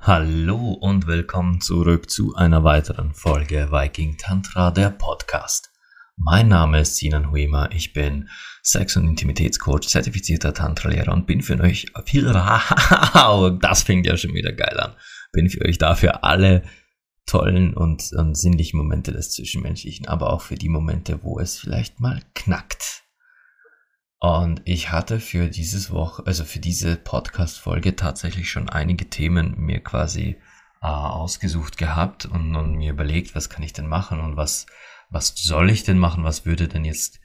Hallo und willkommen zurück zu einer weiteren Folge Viking Tantra, der Podcast. Mein Name ist Sinan Huema, ich bin Sex- und Intimitätscoach, zertifizierter Tantra-Lehrer und bin für euch viel, das fängt ja schon wieder geil an, bin für euch da für alle tollen und, und sinnlichen Momente des Zwischenmenschlichen, aber auch für die Momente, wo es vielleicht mal knackt. Und ich hatte für dieses Woche, also für diese Podcast-Folge tatsächlich schon einige Themen mir quasi äh, ausgesucht gehabt und, und, mir überlegt, was kann ich denn machen und was, was soll ich denn machen, was würde denn jetzt,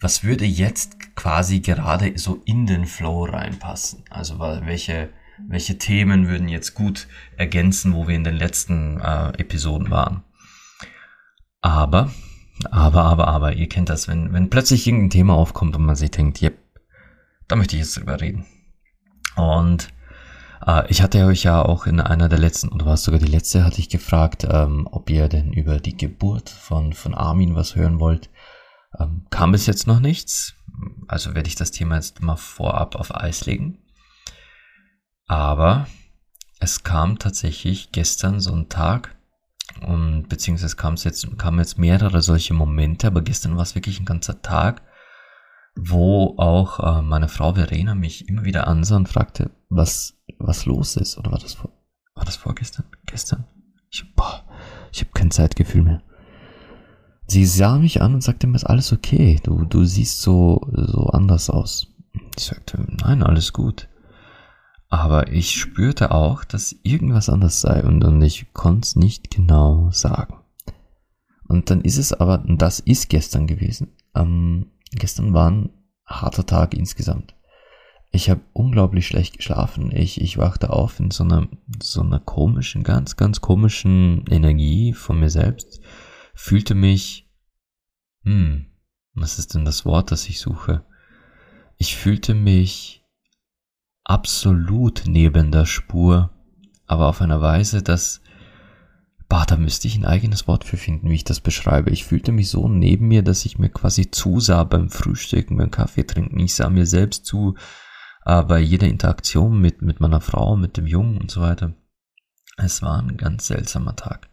was würde jetzt quasi gerade so in den Flow reinpassen? Also welche, welche Themen würden jetzt gut ergänzen, wo wir in den letzten äh, Episoden waren? Aber aber, aber, aber, ihr kennt das, wenn, wenn plötzlich irgendein Thema aufkommt und man sich denkt, yep, da möchte ich jetzt drüber reden. Und äh, ich hatte euch ja auch in einer der letzten, oder war es sogar die letzte, hatte ich gefragt, ähm, ob ihr denn über die Geburt von, von Armin was hören wollt. Ähm, kam bis jetzt noch nichts. Also werde ich das Thema jetzt mal vorab auf Eis legen. Aber es kam tatsächlich gestern so ein Tag, und beziehungsweise kam es jetzt, kamen jetzt mehrere solche Momente, aber gestern war es wirklich ein ganzer Tag, wo auch äh, meine Frau Verena mich immer wieder ansah und fragte, was, was los ist. Oder war das vor, war das vorgestern? Gestern? Ich, boah, ich habe kein Zeitgefühl mehr. Sie sah mich an und sagte mir, ist alles okay? Du, du siehst so, so anders aus. Ich sagte, nein, alles gut. Aber ich spürte auch, dass irgendwas anders sei und, und ich konnte es nicht genau sagen. Und dann ist es aber, und das ist gestern gewesen, ähm, gestern war ein harter Tag insgesamt. Ich habe unglaublich schlecht geschlafen. Ich, ich wachte auf in so einer, so einer komischen, ganz, ganz komischen Energie von mir selbst. Fühlte mich, hm, was ist denn das Wort, das ich suche? Ich fühlte mich absolut neben der Spur, aber auf einer Weise, dass, bah, da müsste ich ein eigenes Wort für finden, wie ich das beschreibe. Ich fühlte mich so neben mir, dass ich mir quasi zusah beim Frühstücken, beim Kaffee trinken. Ich sah mir selbst zu, äh, bei jeder Interaktion mit, mit meiner Frau, mit dem Jungen und so weiter. Es war ein ganz seltsamer Tag.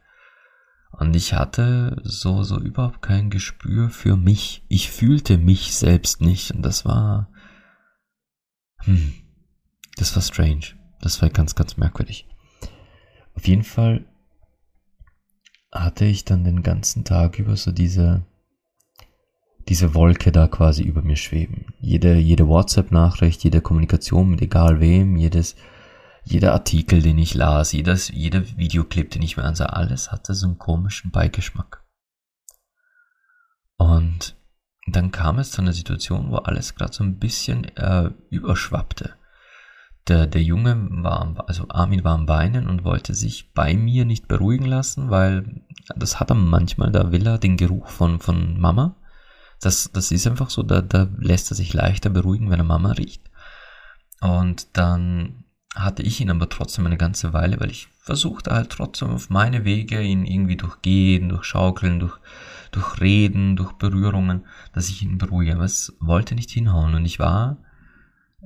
Und ich hatte so, so überhaupt kein Gespür für mich. Ich fühlte mich selbst nicht. Und das war, hm, das war strange. Das war ganz, ganz merkwürdig. Auf jeden Fall hatte ich dann den ganzen Tag über so diese, diese Wolke da quasi über mir schweben. Jede, jede WhatsApp-Nachricht, jede Kommunikation mit egal wem, jedes, jeder Artikel, den ich las, jedes, jeder Videoclip, den ich mir ansah, alles hatte so einen komischen Beigeschmack. Und dann kam es zu einer Situation, wo alles gerade so ein bisschen äh, überschwappte der, der Junge war, also Armin war am Weinen und wollte sich bei mir nicht beruhigen lassen, weil das hat er manchmal, da will er den Geruch von, von Mama. Das, das ist einfach so, da, da lässt er sich leichter beruhigen, wenn er Mama riecht. Und dann hatte ich ihn aber trotzdem eine ganze Weile, weil ich versuchte halt trotzdem auf meine Wege, ihn irgendwie durch Gehen, durch Schaukeln, durch, durch Reden, durch Berührungen, dass ich ihn beruhige. Aber es wollte nicht hinhauen und ich war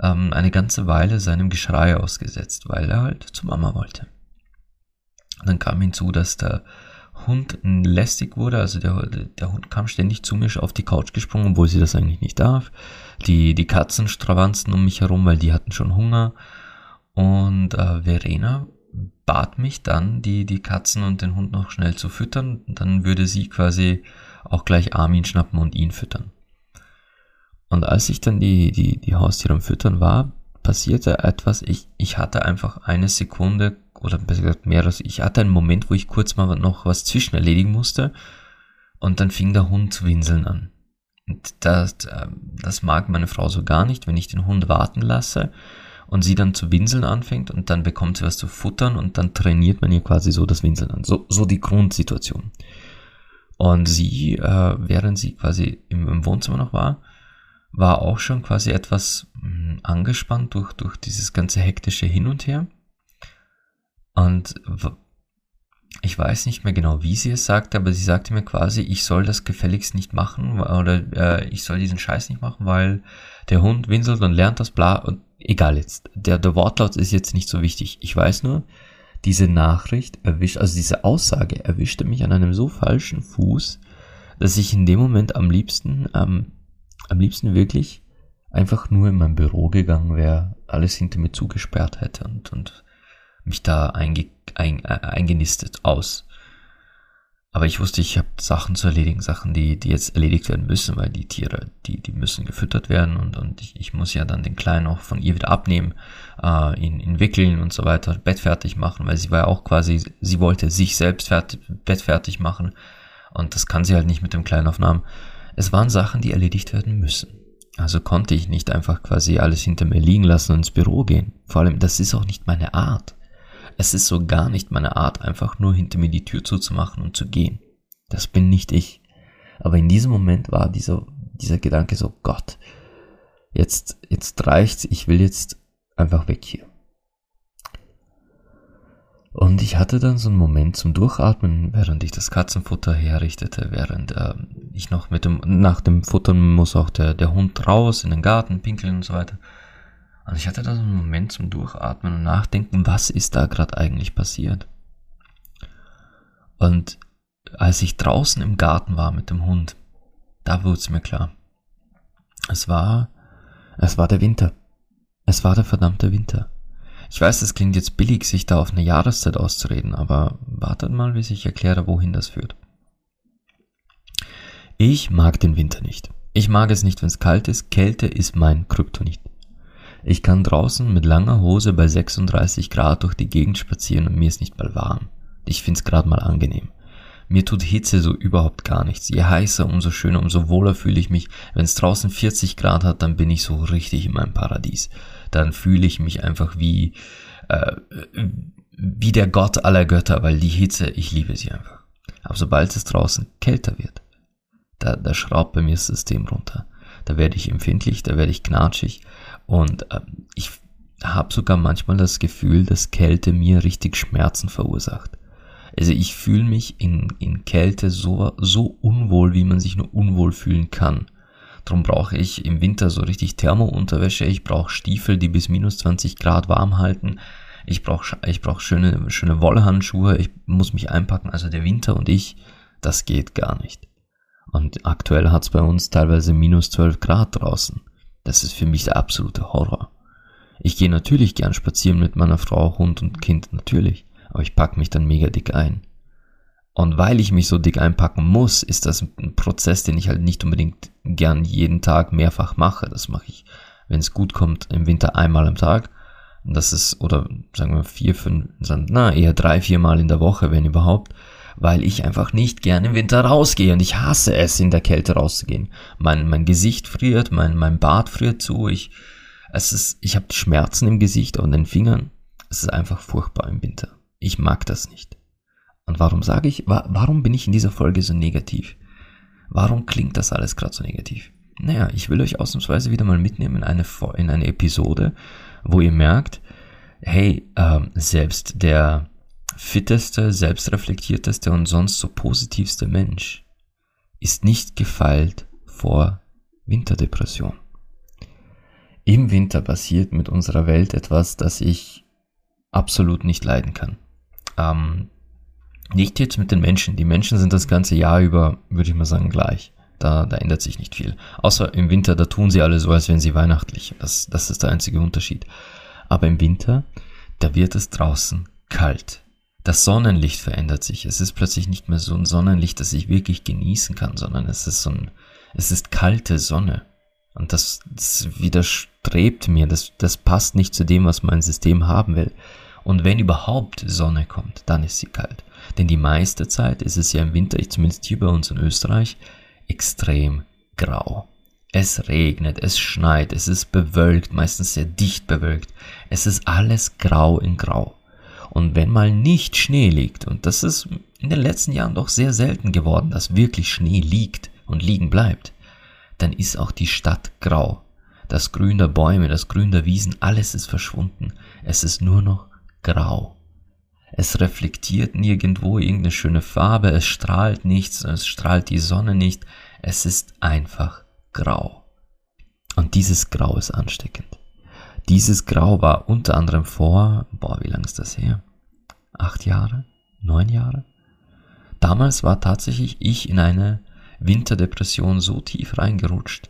ähm, eine ganze Weile seinem Geschrei ausgesetzt, weil er halt zu Mama wollte. dann kam hinzu, dass der Hund lästig wurde, also der, der Hund kam ständig zu mir auf die Couch gesprungen, obwohl sie das eigentlich nicht darf. Die, die Katzen stravanzten um mich herum, weil die hatten schon Hunger. Und äh, Verena bat mich dann, die, die Katzen und den Hund noch schnell zu füttern. Dann würde sie quasi auch gleich Armin schnappen und ihn füttern. Und als ich dann die, die, die Haustiere am Füttern war, passierte etwas. Ich, ich hatte einfach eine Sekunde oder besser gesagt mehrere, ich hatte einen Moment, wo ich kurz mal noch was zwischen erledigen musste und dann fing der Hund zu winseln an. Und das, das mag meine Frau so gar nicht, wenn ich den Hund warten lasse und sie dann zu winseln anfängt und dann bekommt sie was zu futtern und dann trainiert man ihr quasi so das Winseln an. So, so die Grundsituation. Und sie, äh, während sie quasi im, im Wohnzimmer noch war, war auch schon quasi etwas mh, hm, angespannt durch, durch dieses ganze hektische Hin und Her. Und ich weiß nicht mehr genau, wie sie es sagte, aber sie sagte mir quasi, ich soll das gefälligst nicht machen oder äh, ich soll diesen Scheiß nicht machen, weil der Hund winselt und lernt das bla und egal jetzt. Der, der Wortlaut ist jetzt nicht so wichtig. Ich weiß nur, diese Nachricht erwischt, also diese Aussage erwischte mich an einem so falschen Fuß, dass ich in dem Moment am liebsten, ähm, am liebsten wirklich einfach nur in mein Büro gegangen wäre, alles hinter mir zugesperrt hätte und, und mich da einge, ein, äh, eingenistet aus. Aber ich wusste, ich habe Sachen zu erledigen, Sachen, die, die jetzt erledigt werden müssen, weil die Tiere, die, die müssen gefüttert werden und, und ich, ich muss ja dann den Kleinen auch von ihr wieder abnehmen, äh, ihn, ihn wickeln und so weiter, Bett fertig machen, weil sie war ja auch quasi, sie wollte sich selbst fertig, Bett fertig machen und das kann sie halt nicht mit dem Kleinen aufnahmen. Es waren Sachen, die erledigt werden müssen. Also konnte ich nicht einfach quasi alles hinter mir liegen lassen und ins Büro gehen. Vor allem, das ist auch nicht meine Art. Es ist so gar nicht meine Art, einfach nur hinter mir die Tür zuzumachen und zu gehen. Das bin nicht ich. Aber in diesem Moment war dieser, dieser Gedanke so, Gott, jetzt, jetzt reicht's, ich will jetzt einfach weg hier. Und ich hatte dann so einen Moment zum Durchatmen, während ich das Katzenfutter herrichtete, während äh, ich noch mit dem, nach dem Futtern muss auch der, der Hund raus in den Garten pinkeln und so weiter. Und ich hatte da so einen Moment zum Durchatmen und Nachdenken, was ist da gerade eigentlich passiert? Und als ich draußen im Garten war mit dem Hund, da wurde es mir klar. Es war, es war der Winter. Es war der verdammte Winter. Ich weiß, das klingt jetzt billig, sich da auf eine Jahreszeit auszureden, aber wartet mal, bis ich erkläre, wohin das führt. Ich mag den Winter nicht. Ich mag es nicht, wenn es kalt ist. Kälte ist mein Kryptonit. Ich kann draußen mit langer Hose bei 36 Grad durch die Gegend spazieren und mir ist nicht mal warm. Ich find's gerade mal angenehm. Mir tut Hitze so überhaupt gar nichts. Je heißer, umso schöner, umso wohler fühle ich mich. Wenn es draußen 40 Grad hat, dann bin ich so richtig in meinem Paradies. Dann fühle ich mich einfach wie, äh, wie der Gott aller Götter, weil die Hitze, ich liebe sie einfach. Aber sobald es draußen kälter wird, da, da schraubt bei mir das System runter. Da werde ich empfindlich, da werde ich knatschig und äh, ich habe sogar manchmal das Gefühl, dass Kälte mir richtig Schmerzen verursacht. Also ich fühle mich in, in Kälte so, so unwohl, wie man sich nur unwohl fühlen kann. Darum brauche ich im Winter so richtig Thermounterwäsche, ich brauche Stiefel, die bis minus 20 Grad warm halten, ich brauche ich brauch schöne, schöne Wollhandschuhe, ich muss mich einpacken, also der Winter und ich, das geht gar nicht. Und aktuell hat's bei uns teilweise minus 12 Grad draußen. Das ist für mich der absolute Horror. Ich gehe natürlich gern spazieren mit meiner Frau, Hund und Kind, natürlich, aber ich pack mich dann mega dick ein. Und weil ich mich so dick einpacken muss, ist das ein Prozess, den ich halt nicht unbedingt gern jeden Tag mehrfach mache. Das mache ich, wenn es gut kommt, im Winter einmal am Tag. Das ist, oder sagen wir vier, fünf, na, eher drei, vier Mal in der Woche, wenn überhaupt weil ich einfach nicht gerne im Winter rausgehe und ich hasse es, in der Kälte rauszugehen. Mein, mein Gesicht friert, mein, mein Bart friert zu, ich, es ist, ich habe Schmerzen im Gesicht und den Fingern. Es ist einfach furchtbar im Winter. Ich mag das nicht. Und warum sage ich, wa warum bin ich in dieser Folge so negativ? Warum klingt das alles gerade so negativ? Naja, ich will euch ausnahmsweise wieder mal mitnehmen in eine, in eine Episode, wo ihr merkt, hey, ähm, selbst der, fitteste, selbstreflektierteste und sonst so positivste Mensch ist nicht gefeilt vor Winterdepression. Im Winter passiert mit unserer Welt etwas, das ich absolut nicht leiden kann. Ähm, nicht jetzt mit den Menschen. Die Menschen sind das ganze Jahr über, würde ich mal sagen, gleich. Da, da ändert sich nicht viel. Außer im Winter, da tun sie alle so, als wären sie weihnachtlich. Das, das ist der einzige Unterschied. Aber im Winter, da wird es draußen kalt. Das Sonnenlicht verändert sich. Es ist plötzlich nicht mehr so ein Sonnenlicht, das ich wirklich genießen kann, sondern es ist so ein, es ist kalte Sonne. Und das, das widerstrebt mir, das, das passt nicht zu dem, was mein System haben will. Und wenn überhaupt Sonne kommt, dann ist sie kalt. Denn die meiste Zeit ist es ja im Winter, zumindest hier bei uns in Österreich, extrem grau. Es regnet, es schneit, es ist bewölkt, meistens sehr dicht bewölkt. Es ist alles grau in grau. Und wenn mal nicht Schnee liegt, und das ist in den letzten Jahren doch sehr selten geworden, dass wirklich Schnee liegt und liegen bleibt, dann ist auch die Stadt grau. Das Grün der Bäume, das Grün der Wiesen, alles ist verschwunden. Es ist nur noch grau. Es reflektiert nirgendwo irgendeine schöne Farbe, es strahlt nichts, es strahlt die Sonne nicht, es ist einfach grau. Und dieses Grau ist ansteckend. Dieses Grau war unter anderem vor, boah, wie lange ist das her? Acht Jahre? Neun Jahre? Damals war tatsächlich ich in eine Winterdepression so tief reingerutscht,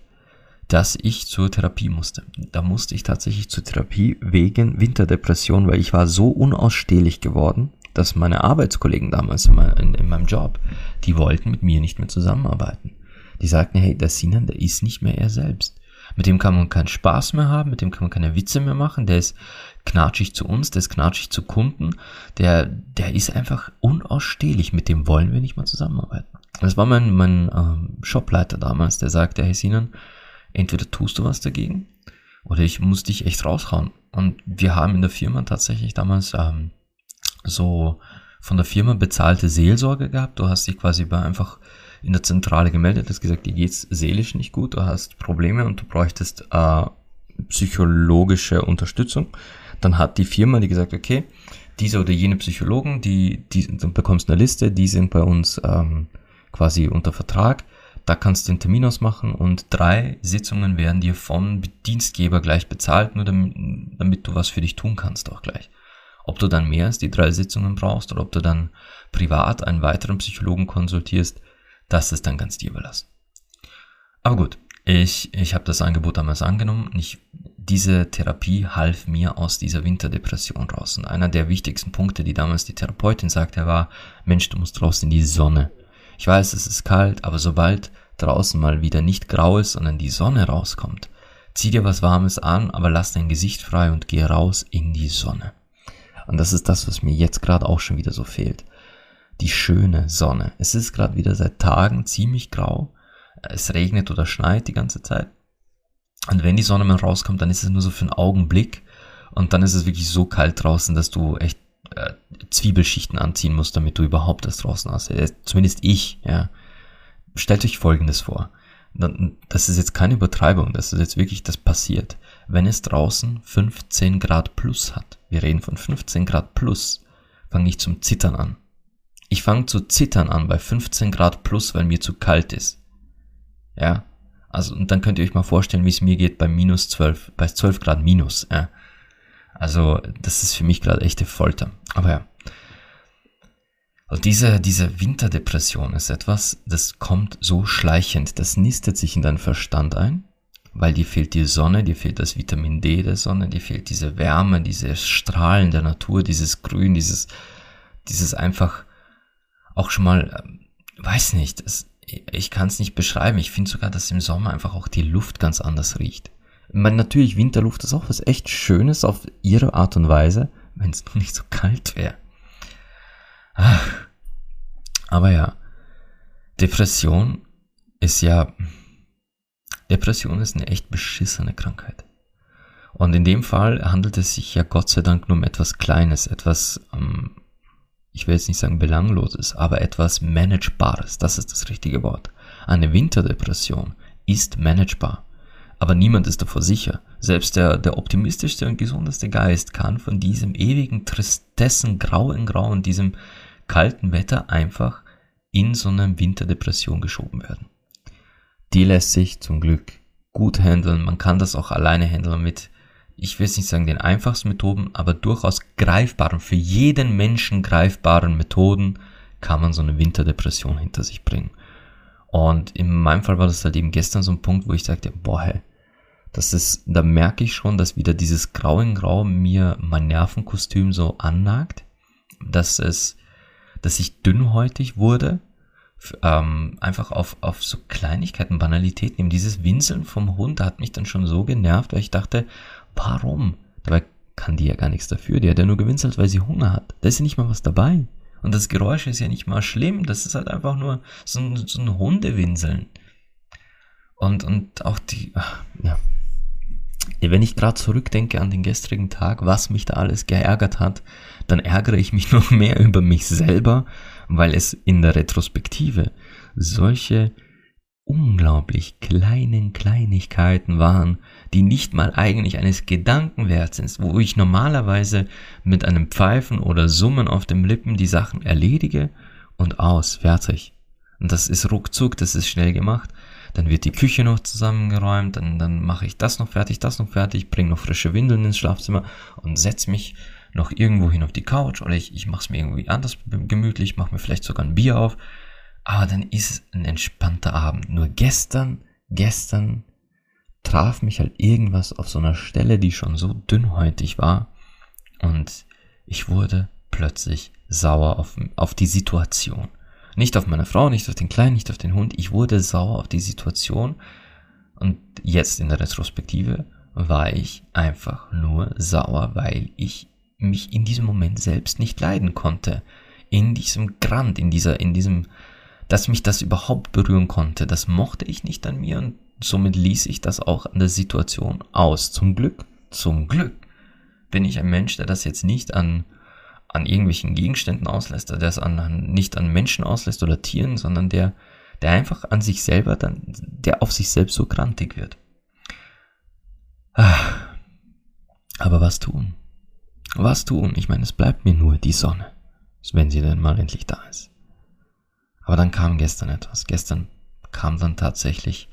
dass ich zur Therapie musste. Da musste ich tatsächlich zur Therapie wegen Winterdepression, weil ich war so unausstehlich geworden, dass meine Arbeitskollegen damals in, meinem Job, die wollten mit mir nicht mehr zusammenarbeiten. Die sagten, hey, der Sinan, der ist nicht mehr er selbst. Mit dem kann man keinen Spaß mehr haben, mit dem kann man keine Witze mehr machen, der ist knatschig zu uns, der ist knatschig zu Kunden, der, der ist einfach unausstehlich, mit dem wollen wir nicht mehr zusammenarbeiten. Das war mein, mein ähm, Shopleiter damals, der sagte, hey Sinan, entweder tust du was dagegen oder ich muss dich echt raushauen. Und wir haben in der Firma tatsächlich damals ähm, so von der Firma bezahlte Seelsorge gehabt. Du hast dich quasi bei einfach in der Zentrale gemeldet, hast gesagt, dir geht's seelisch nicht gut, du hast Probleme und du bräuchtest äh, psychologische Unterstützung. Dann hat die Firma die gesagt, okay, diese oder jene Psychologen, die, die du bekommst eine Liste, die sind bei uns ähm, quasi unter Vertrag. Da kannst du den Termin ausmachen und drei Sitzungen werden dir vom Dienstgeber gleich bezahlt, nur damit, damit du was für dich tun kannst auch gleich. Ob du dann mehr als die drei Sitzungen brauchst oder ob du dann privat einen weiteren Psychologen konsultierst, das ist dann ganz dir überlassen. Aber gut, ich, ich habe das Angebot damals angenommen. Ich, diese Therapie half mir aus dieser Winterdepression raus. Und einer der wichtigsten Punkte, die damals die Therapeutin sagte, war, Mensch, du musst raus in die Sonne. Ich weiß, es ist kalt, aber sobald draußen mal wieder nicht grau ist, sondern die Sonne rauskommt, zieh dir was Warmes an, aber lass dein Gesicht frei und geh raus in die Sonne. Und das ist das, was mir jetzt gerade auch schon wieder so fehlt die schöne Sonne. Es ist gerade wieder seit Tagen ziemlich grau. Es regnet oder schneit die ganze Zeit. Und wenn die Sonne mal rauskommt, dann ist es nur so für einen Augenblick. Und dann ist es wirklich so kalt draußen, dass du echt äh, Zwiebelschichten anziehen musst, damit du überhaupt das draußen hast. Äh, zumindest ich, ja. Stellt euch Folgendes vor. Das ist jetzt keine Übertreibung, das ist jetzt wirklich, das passiert. Wenn es draußen 15 Grad plus hat, wir reden von 15 Grad plus, fange ich zum Zittern an. Ich fange zu zittern an bei 15 Grad plus, weil mir zu kalt ist. Ja, also und dann könnt ihr euch mal vorstellen, wie es mir geht bei minus 12, bei 12 Grad minus. Ja. Also das ist für mich gerade echte Folter. Aber ja. Und diese, diese Winterdepression ist etwas, das kommt so schleichend, das nistet sich in deinen Verstand ein, weil dir fehlt die Sonne, dir fehlt das Vitamin D der Sonne, dir fehlt diese Wärme, diese Strahlen der Natur, dieses Grün, dieses, dieses einfach auch schon mal, ähm, weiß nicht, das, ich kann es nicht beschreiben. Ich finde sogar, dass im Sommer einfach auch die Luft ganz anders riecht. Ich meine, natürlich, Winterluft ist auch was echt Schönes auf ihre Art und Weise, wenn es noch nicht so kalt wäre. Aber ja, Depression ist ja, Depression ist eine echt beschissene Krankheit. Und in dem Fall handelt es sich ja Gott sei Dank nur um etwas Kleines, etwas ähm, ich will jetzt nicht sagen belangloses, aber etwas managebares, das ist das richtige Wort. Eine Winterdepression ist managebar. Aber niemand ist davor sicher. Selbst der, der optimistischste und gesundeste Geist kann von diesem ewigen Tristessen, Grau in Grau und diesem kalten Wetter einfach in so eine Winterdepression geschoben werden. Die lässt sich zum Glück gut handeln. Man kann das auch alleine handeln mit ich will es nicht sagen den einfachsten Methoden, aber durchaus greifbaren, für jeden Menschen greifbaren Methoden kann man so eine Winterdepression hinter sich bringen. Und in meinem Fall war das halt eben gestern so ein Punkt, wo ich sagte, boah, hey, das ist, da merke ich schon, dass wieder dieses Grau in Grau mir mein Nervenkostüm so annagt, dass es, dass ich dünnhäutig wurde, ähm, einfach auf, auf so Kleinigkeiten, Banalitäten. Eben dieses Winseln vom Hund hat mich dann schon so genervt, weil ich dachte, Warum? Dabei kann die ja gar nichts dafür. Die hat ja nur gewinselt, weil sie Hunger hat. Da ist ja nicht mal was dabei. Und das Geräusch ist ja nicht mal schlimm. Das ist halt einfach nur so ein, so ein Hundewinseln. Und, und auch die, ach, ja. Wenn ich gerade zurückdenke an den gestrigen Tag, was mich da alles geärgert hat, dann ärgere ich mich noch mehr über mich selber, weil es in der Retrospektive solche unglaublich kleinen Kleinigkeiten waren, die nicht mal eigentlich eines Gedanken wert sind, wo ich normalerweise mit einem Pfeifen oder Summen auf dem Lippen die Sachen erledige und aus, fertig. Und das ist ruckzuck, das ist schnell gemacht. Dann wird die Küche noch zusammengeräumt, dann, dann mache ich das noch fertig, das noch fertig, bringe noch frische Windeln ins Schlafzimmer und setze mich noch irgendwo hin auf die Couch oder ich, ich mache es mir irgendwie anders gemütlich, mache mir vielleicht sogar ein Bier auf aber dann ist es ein entspannter Abend. Nur gestern, gestern traf mich halt irgendwas auf so einer Stelle, die schon so dünnhäutig war. Und ich wurde plötzlich sauer auf, auf die Situation. Nicht auf meine Frau, nicht auf den Kleinen, nicht auf den Hund. Ich wurde sauer auf die Situation. Und jetzt in der Retrospektive war ich einfach nur sauer, weil ich mich in diesem Moment selbst nicht leiden konnte. In diesem Grant, in dieser, in diesem dass mich das überhaupt berühren konnte. Das mochte ich nicht an mir und somit ließ ich das auch an der Situation aus. Zum Glück, zum Glück bin ich ein Mensch, der das jetzt nicht an, an irgendwelchen Gegenständen auslässt, der das an, nicht an Menschen auslässt oder Tieren, sondern der, der einfach an sich selber dann, der auf sich selbst so grantig wird. Ah. Aber was tun? Was tun? Ich meine, es bleibt mir nur die Sonne, wenn sie denn mal endlich da ist. Aber dann kam gestern etwas. Gestern kam dann tatsächlich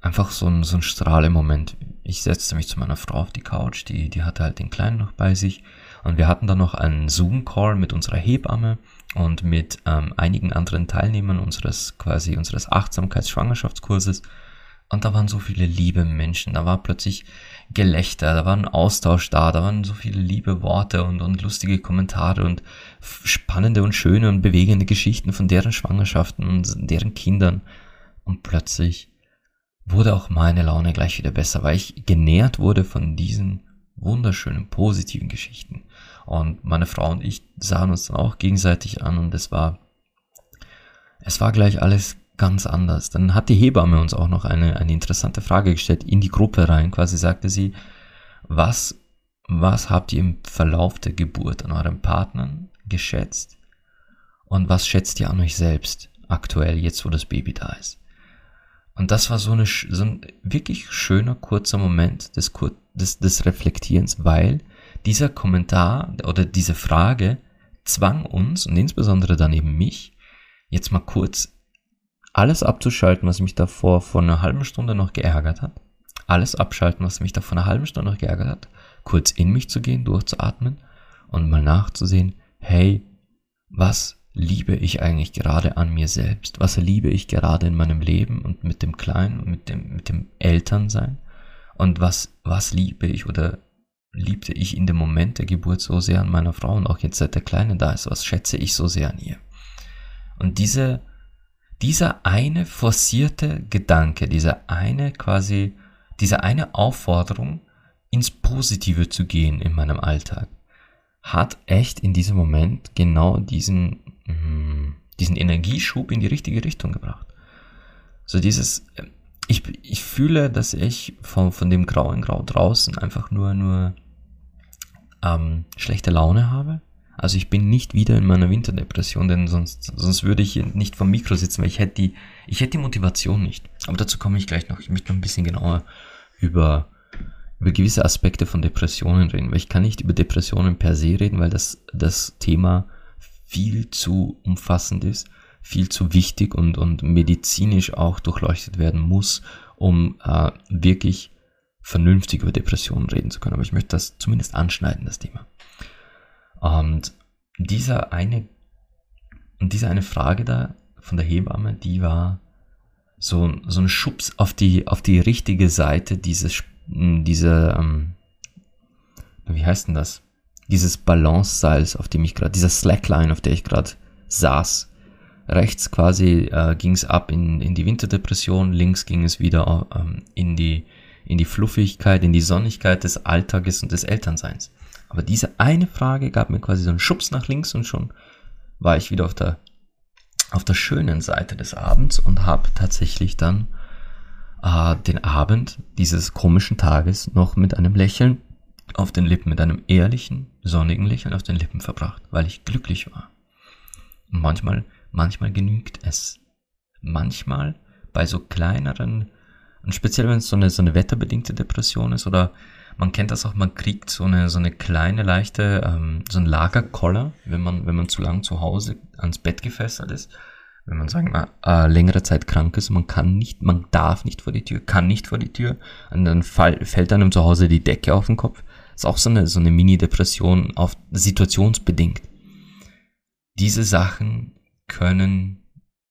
einfach so ein, so ein Strahlemoment. Ich setzte mich zu meiner Frau auf die Couch, die, die hatte halt den Kleinen noch bei sich. Und wir hatten dann noch einen Zoom-Call mit unserer Hebamme und mit ähm, einigen anderen Teilnehmern unseres quasi unseres Achtsamkeits-Schwangerschaftskurses. Und da waren so viele liebe Menschen, da war plötzlich Gelächter, da war ein Austausch da, da waren so viele liebe Worte und, und lustige Kommentare und spannende und schöne und bewegende Geschichten von deren Schwangerschaften und deren Kindern. Und plötzlich wurde auch meine Laune gleich wieder besser, weil ich genährt wurde von diesen wunderschönen, positiven Geschichten. Und meine Frau und ich sahen uns dann auch gegenseitig an und es war, es war gleich alles ganz anders. Dann hat die Hebamme uns auch noch eine, eine interessante Frage gestellt in die Gruppe rein. Quasi sagte sie, was, was habt ihr im Verlauf der Geburt an euren Partnern geschätzt? Und was schätzt ihr an euch selbst aktuell, jetzt wo das Baby da ist? Und das war so, eine, so ein wirklich schöner, kurzer Moment des, des, des Reflektierens, weil dieser Kommentar oder diese Frage zwang uns und insbesondere dann eben mich, jetzt mal kurz alles abzuschalten, was mich davor vor einer halben Stunde noch geärgert hat. Alles abschalten, was mich da vor einer halben Stunde noch geärgert hat. Kurz in mich zu gehen, durchzuatmen und mal nachzusehen, hey, was liebe ich eigentlich gerade an mir selbst? Was liebe ich gerade in meinem Leben und mit dem Kleinen und mit dem, mit dem Elternsein? Und was, was liebe ich oder liebte ich in dem Moment der Geburt so sehr an meiner Frau und auch jetzt seit der Kleine da ist? Was schätze ich so sehr an ihr? Und diese dieser eine forcierte Gedanke, dieser eine quasi, diese eine Aufforderung, ins Positive zu gehen in meinem Alltag, hat echt in diesem Moment genau diesen, mm, diesen Energieschub in die richtige Richtung gebracht. So dieses, ich, ich fühle, dass ich von, von dem grauen Grau draußen einfach nur, nur ähm, schlechte Laune habe also ich bin nicht wieder in meiner Winterdepression, denn sonst, sonst würde ich nicht vom Mikro sitzen, weil ich hätte die, ich hätte die Motivation nicht. Aber dazu komme ich gleich noch. Ich möchte noch ein bisschen genauer über, über gewisse Aspekte von Depressionen reden, weil ich kann nicht über Depressionen per se reden, weil das, das Thema viel zu umfassend ist, viel zu wichtig und, und medizinisch auch durchleuchtet werden muss, um äh, wirklich vernünftig über Depressionen reden zu können. Aber ich möchte das zumindest anschneiden, das Thema. Und dieser eine, diese eine Frage da von der Hebamme, die war so, so ein Schubs auf die, auf die richtige Seite dieses, diese, ähm, wie heißt denn das? Dieses Balance-Seils, auf dem ich gerade, dieser Slackline, auf der ich gerade saß. Rechts quasi äh, ging es ab in, in die Winterdepression, links ging es wieder ähm, in, die, in die Fluffigkeit, in die Sonnigkeit des Alltages und des Elternseins. Aber diese eine Frage gab mir quasi so einen Schubs nach links und schon war ich wieder auf der, auf der schönen Seite des Abends und habe tatsächlich dann äh, den Abend dieses komischen Tages noch mit einem Lächeln auf den Lippen, mit einem ehrlichen, sonnigen Lächeln auf den Lippen verbracht, weil ich glücklich war. Und manchmal, manchmal genügt es. Manchmal bei so kleineren, und speziell wenn es so eine, so eine wetterbedingte Depression ist oder man kennt das auch, man kriegt so eine, so eine kleine, leichte, ähm, so ein Lagerkoller, wenn man, wenn man zu lang zu Hause ans Bett gefesselt ist. Wenn man sagen wir äh, längere Zeit krank ist, man kann nicht, man darf nicht vor die Tür, kann nicht vor die Tür, und dann fall, fällt einem zu Hause die Decke auf den Kopf. ist auch so eine, so eine Mini-Depression auf situationsbedingt. Diese Sachen können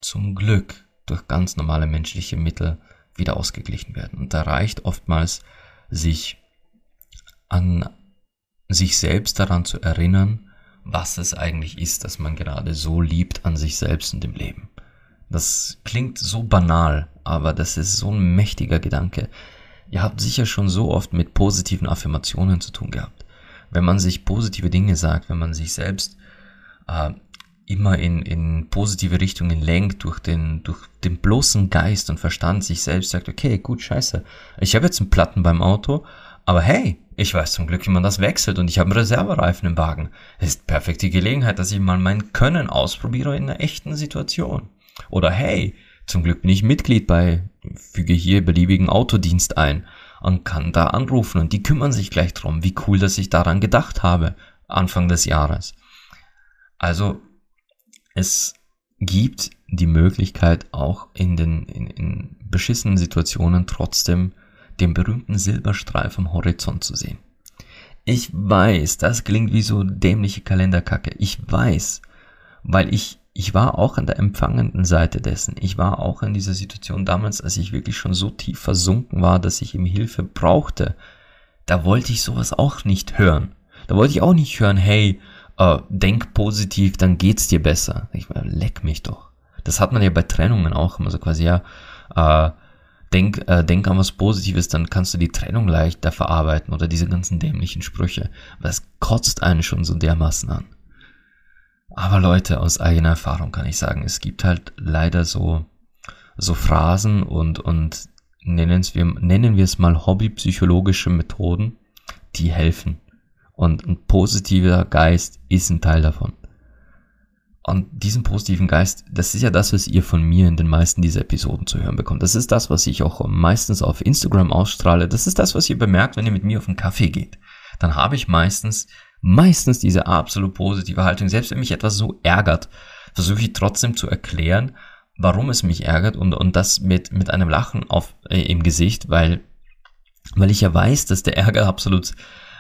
zum Glück durch ganz normale menschliche Mittel wieder ausgeglichen werden. Und da reicht oftmals, sich an sich selbst daran zu erinnern, was es eigentlich ist, dass man gerade so liebt an sich selbst und im Leben. Das klingt so banal, aber das ist so ein mächtiger Gedanke. Ihr habt sicher schon so oft mit positiven Affirmationen zu tun gehabt. Wenn man sich positive Dinge sagt, wenn man sich selbst äh, immer in, in positive Richtungen lenkt durch den, durch den bloßen Geist und Verstand sich selbst sagt, okay, gut, scheiße, ich habe jetzt einen Platten beim Auto, aber hey, ich weiß zum Glück, wie man das wechselt und ich habe einen Reservereifen im Wagen. Es ist perfekte Gelegenheit, dass ich mal mein Können ausprobiere in einer echten Situation. Oder hey, zum Glück bin ich Mitglied bei, füge hier beliebigen Autodienst ein und kann da anrufen und die kümmern sich gleich drum. Wie cool, dass ich daran gedacht habe, Anfang des Jahres. Also, es gibt die Möglichkeit auch in den, in, in beschissenen Situationen trotzdem den berühmten Silberstreif am Horizont zu sehen. Ich weiß, das klingt wie so dämliche Kalenderkacke. Ich weiß, weil ich, ich war auch an der empfangenden Seite dessen. Ich war auch in dieser Situation damals, als ich wirklich schon so tief versunken war, dass ich ihm Hilfe brauchte. Da wollte ich sowas auch nicht hören. Da wollte ich auch nicht hören, hey, äh, denk positiv, dann geht's dir besser. Ich meine, leck mich doch. Das hat man ja bei Trennungen auch immer so quasi, ja, äh, denk, äh, denk an was Positives, dann kannst du die Trennung leichter verarbeiten oder diese ganzen dämlichen Sprüche. Das kotzt einen schon so dermaßen an. Aber Leute, aus eigener Erfahrung kann ich sagen, es gibt halt leider so, so Phrasen und, und nennen wir, nennen wir es mal hobbypsychologische Methoden, die helfen. Und ein positiver Geist ist ein Teil davon. Und diesen positiven Geist, das ist ja das, was ihr von mir in den meisten dieser Episoden zu hören bekommt. Das ist das, was ich auch meistens auf Instagram ausstrahle. Das ist das, was ihr bemerkt, wenn ihr mit mir auf einen Kaffee geht. Dann habe ich meistens, meistens diese absolut positive Haltung. Selbst wenn mich etwas so ärgert, versuche ich trotzdem zu erklären, warum es mich ärgert und, und das mit, mit einem Lachen auf, äh, im Gesicht, weil, weil ich ja weiß, dass der Ärger absolut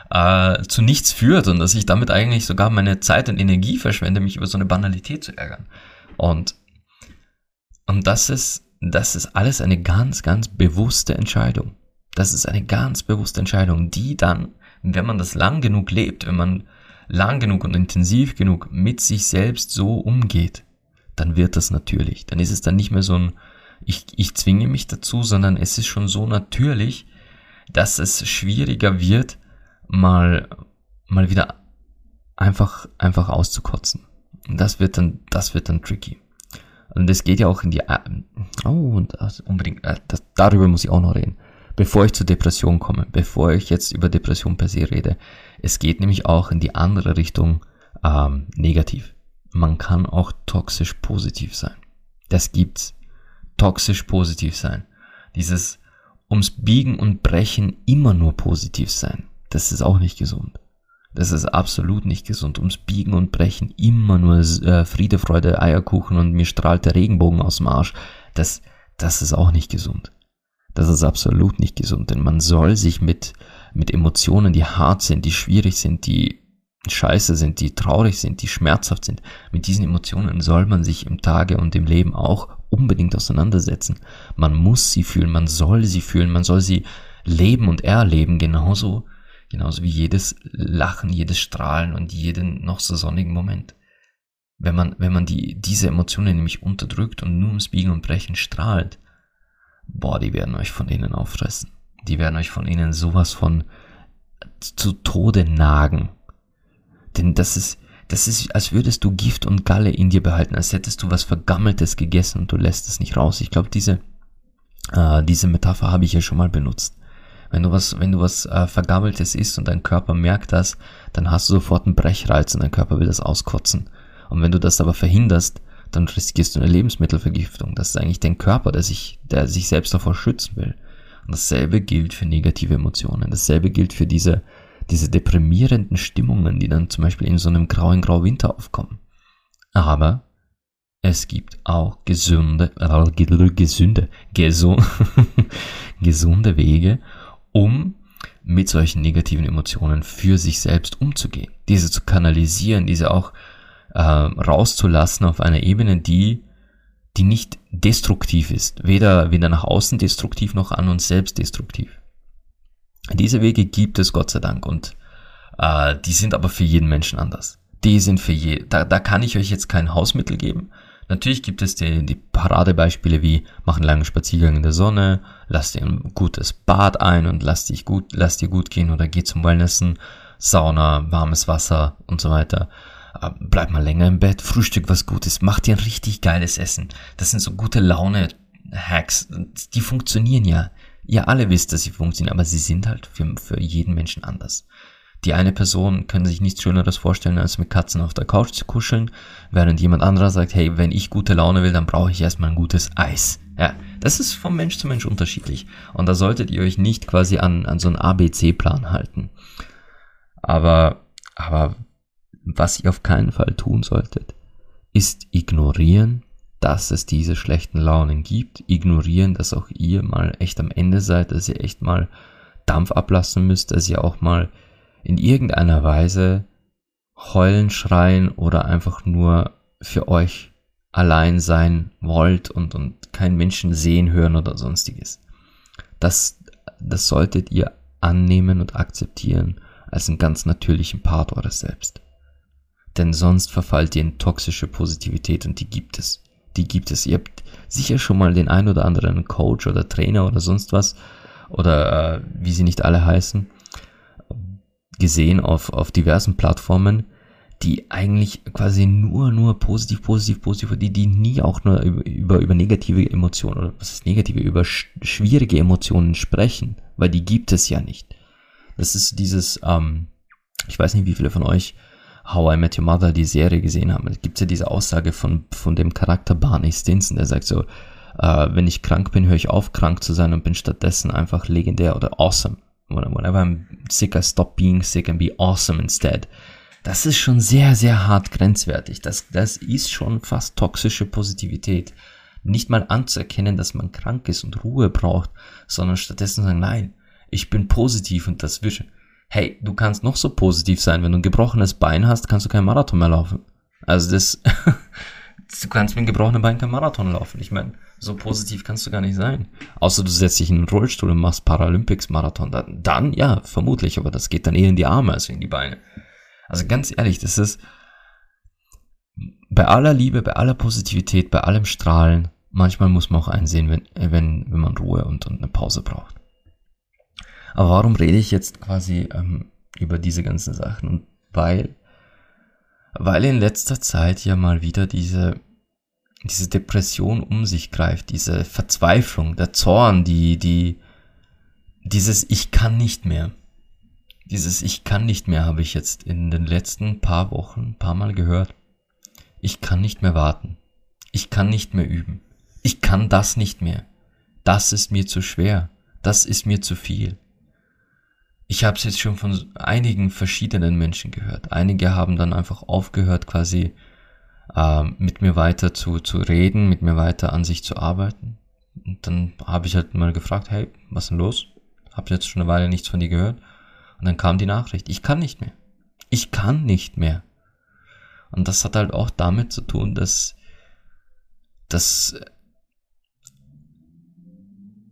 äh, zu nichts führt und dass ich damit eigentlich sogar meine Zeit und Energie verschwende, mich über so eine Banalität zu ärgern. Und, und das ist, das ist alles eine ganz, ganz bewusste Entscheidung. Das ist eine ganz bewusste Entscheidung, die dann, wenn man das lang genug lebt, wenn man lang genug und intensiv genug mit sich selbst so umgeht, dann wird das natürlich. Dann ist es dann nicht mehr so ein, ich, ich zwinge mich dazu, sondern es ist schon so natürlich, dass es schwieriger wird, mal, mal wieder einfach, einfach auszukotzen. Und das wird dann, das wird dann tricky. Und es geht ja auch in die, oh, und das unbedingt, äh, das, darüber muss ich auch noch reden. Bevor ich zur Depression komme, bevor ich jetzt über Depression per se rede. Es geht nämlich auch in die andere Richtung, ähm, negativ. Man kann auch toxisch positiv sein. Das gibt's. Toxisch positiv sein. Dieses ums Biegen und Brechen immer nur positiv sein. Das ist auch nicht gesund. Das ist absolut nicht gesund. Ums Biegen und Brechen immer nur äh, Friede, Freude, Eierkuchen und mir strahlt der Regenbogen aus dem Arsch. Das, das ist auch nicht gesund. Das ist absolut nicht gesund, denn man soll sich mit, mit Emotionen, die hart sind, die schwierig sind, die scheiße sind, die traurig sind, die schmerzhaft sind, mit diesen Emotionen soll man sich im Tage und im Leben auch unbedingt auseinandersetzen. Man muss sie fühlen, man soll sie fühlen, man soll sie leben und erleben, genauso Genauso wie jedes Lachen, jedes Strahlen und jeden noch so sonnigen Moment. Wenn man, wenn man die, diese Emotionen nämlich unterdrückt und nur ums Biegen und Brechen strahlt, boah, die werden euch von innen auffressen. Die werden euch von innen sowas von zu Tode nagen. Denn das ist, das ist, als würdest du Gift und Galle in dir behalten, als hättest du was Vergammeltes gegessen und du lässt es nicht raus. Ich glaube, diese, äh, diese Metapher habe ich ja schon mal benutzt. Wenn du was, wenn du was äh, Vergammeltes isst und dein Körper merkt das, dann hast du sofort einen Brechreiz und dein Körper will das auskotzen. Und wenn du das aber verhinderst, dann riskierst du eine Lebensmittelvergiftung. Das ist eigentlich dein Körper, der sich, der sich selbst davor schützen will. Und dasselbe gilt für negative Emotionen. Dasselbe gilt für diese, diese deprimierenden Stimmungen, die dann zum Beispiel in so einem grauen Grau Winter aufkommen. Aber es gibt auch gesunde, äh, gesunde, gesu gesunde Wege, um mit solchen negativen Emotionen für sich selbst umzugehen, diese zu kanalisieren, diese auch äh, rauszulassen auf einer Ebene, die die nicht destruktiv ist, weder weder nach außen destruktiv noch an uns selbst destruktiv. Diese Wege gibt es Gott sei Dank und äh, die sind aber für jeden Menschen anders. Die sind für je, da, da kann ich euch jetzt kein Hausmittel geben, Natürlich gibt es die, die Paradebeispiele wie machen lange Spaziergang in der Sonne, lass dir ein gutes Bad ein und lass dich gut, lass dir gut gehen oder geh zum Wellnessen, Sauna, warmes Wasser und so weiter. Äh, bleib mal länger im Bett, Frühstück was Gutes, mach dir ein richtig geiles Essen. Das sind so gute Laune Hacks, die funktionieren ja. Ihr alle wisst, dass sie funktionieren, aber sie sind halt für, für jeden Menschen anders. Die eine Person kann sich nichts Schöneres vorstellen, als mit Katzen auf der Couch zu kuscheln, während jemand anderer sagt, hey, wenn ich gute Laune will, dann brauche ich erstmal ein gutes Eis. Ja, das ist vom Mensch zu Mensch unterschiedlich. Und da solltet ihr euch nicht quasi an, an so einen ABC-Plan halten. Aber, aber was ihr auf keinen Fall tun solltet, ist ignorieren, dass es diese schlechten Launen gibt, ignorieren, dass auch ihr mal echt am Ende seid, dass ihr echt mal Dampf ablassen müsst, dass ihr auch mal in irgendeiner Weise heulen, schreien oder einfach nur für euch allein sein wollt und, und keinen Menschen sehen, hören oder sonstiges. Das, das solltet ihr annehmen und akzeptieren als einen ganz natürlichen Part eures Selbst. Denn sonst verfallt ihr in toxische Positivität und die gibt es. Die gibt es. Ihr habt sicher schon mal den ein oder anderen Coach oder Trainer oder sonst was oder äh, wie sie nicht alle heißen, gesehen auf, auf diversen Plattformen, die eigentlich quasi nur, nur positiv, positiv, positiv, die, die nie auch nur über, über, negative Emotionen oder was ist negative, über sch schwierige Emotionen sprechen, weil die gibt es ja nicht. Das ist dieses, ähm, ich weiß nicht, wie viele von euch How I Met Your Mother, die Serie gesehen haben. Es gibt ja diese Aussage von, von dem Charakter Barney Stinson, der sagt so, äh, wenn ich krank bin, höre ich auf, krank zu sein und bin stattdessen einfach legendär oder awesome whenever I'm sick, I stop being sick and be awesome instead. Das ist schon sehr, sehr hart grenzwertig. Das, das ist schon fast toxische Positivität. Nicht mal anzuerkennen, dass man krank ist und Ruhe braucht, sondern stattdessen sagen, nein, ich bin positiv und das wische. Hey, du kannst noch so positiv sein, wenn du ein gebrochenes Bein hast, kannst du keinen Marathon mehr laufen. Also das, du kannst mit einem gebrochenen Bein keinen Marathon laufen. Ich meine, so positiv kannst du gar nicht sein. Außer du setzt dich in einen Rollstuhl und machst Paralympics-Marathon. Dann, dann, ja, vermutlich, aber das geht dann eher in die Arme als in die Beine. Also ganz ehrlich, das ist bei aller Liebe, bei aller Positivität, bei allem Strahlen, manchmal muss man auch einsehen, wenn, wenn, wenn man Ruhe und, und eine Pause braucht. Aber warum rede ich jetzt quasi ähm, über diese ganzen Sachen? Weil, weil in letzter Zeit ja mal wieder diese diese Depression um sich greift, diese Verzweiflung, der Zorn, die, die, dieses Ich kann nicht mehr. Dieses Ich kann nicht mehr habe ich jetzt in den letzten paar Wochen paar Mal gehört. Ich kann nicht mehr warten. Ich kann nicht mehr üben. Ich kann das nicht mehr. Das ist mir zu schwer. Das ist mir zu viel. Ich habe es jetzt schon von einigen verschiedenen Menschen gehört. Einige haben dann einfach aufgehört, quasi äh, mit mir weiter zu, zu reden, mit mir weiter an sich zu arbeiten. Und dann habe ich halt mal gefragt, hey, was ist denn los? Hab jetzt schon eine Weile nichts von dir gehört. Und dann kam die Nachricht, ich kann nicht mehr. Ich kann nicht mehr. Und das hat halt auch damit zu tun, dass, dass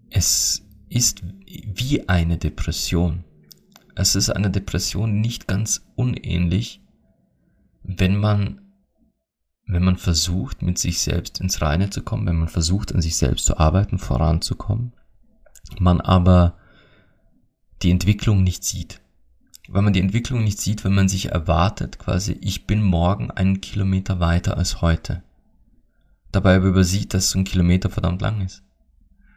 es ist wie eine Depression. Es ist eine Depression nicht ganz unähnlich, wenn man wenn man versucht, mit sich selbst ins Reine zu kommen, wenn man versucht, an sich selbst zu arbeiten, voranzukommen, man aber die Entwicklung nicht sieht. Wenn man die Entwicklung nicht sieht, wenn man sich erwartet, quasi, ich bin morgen einen Kilometer weiter als heute. Dabei aber übersieht, dass so ein Kilometer verdammt lang ist.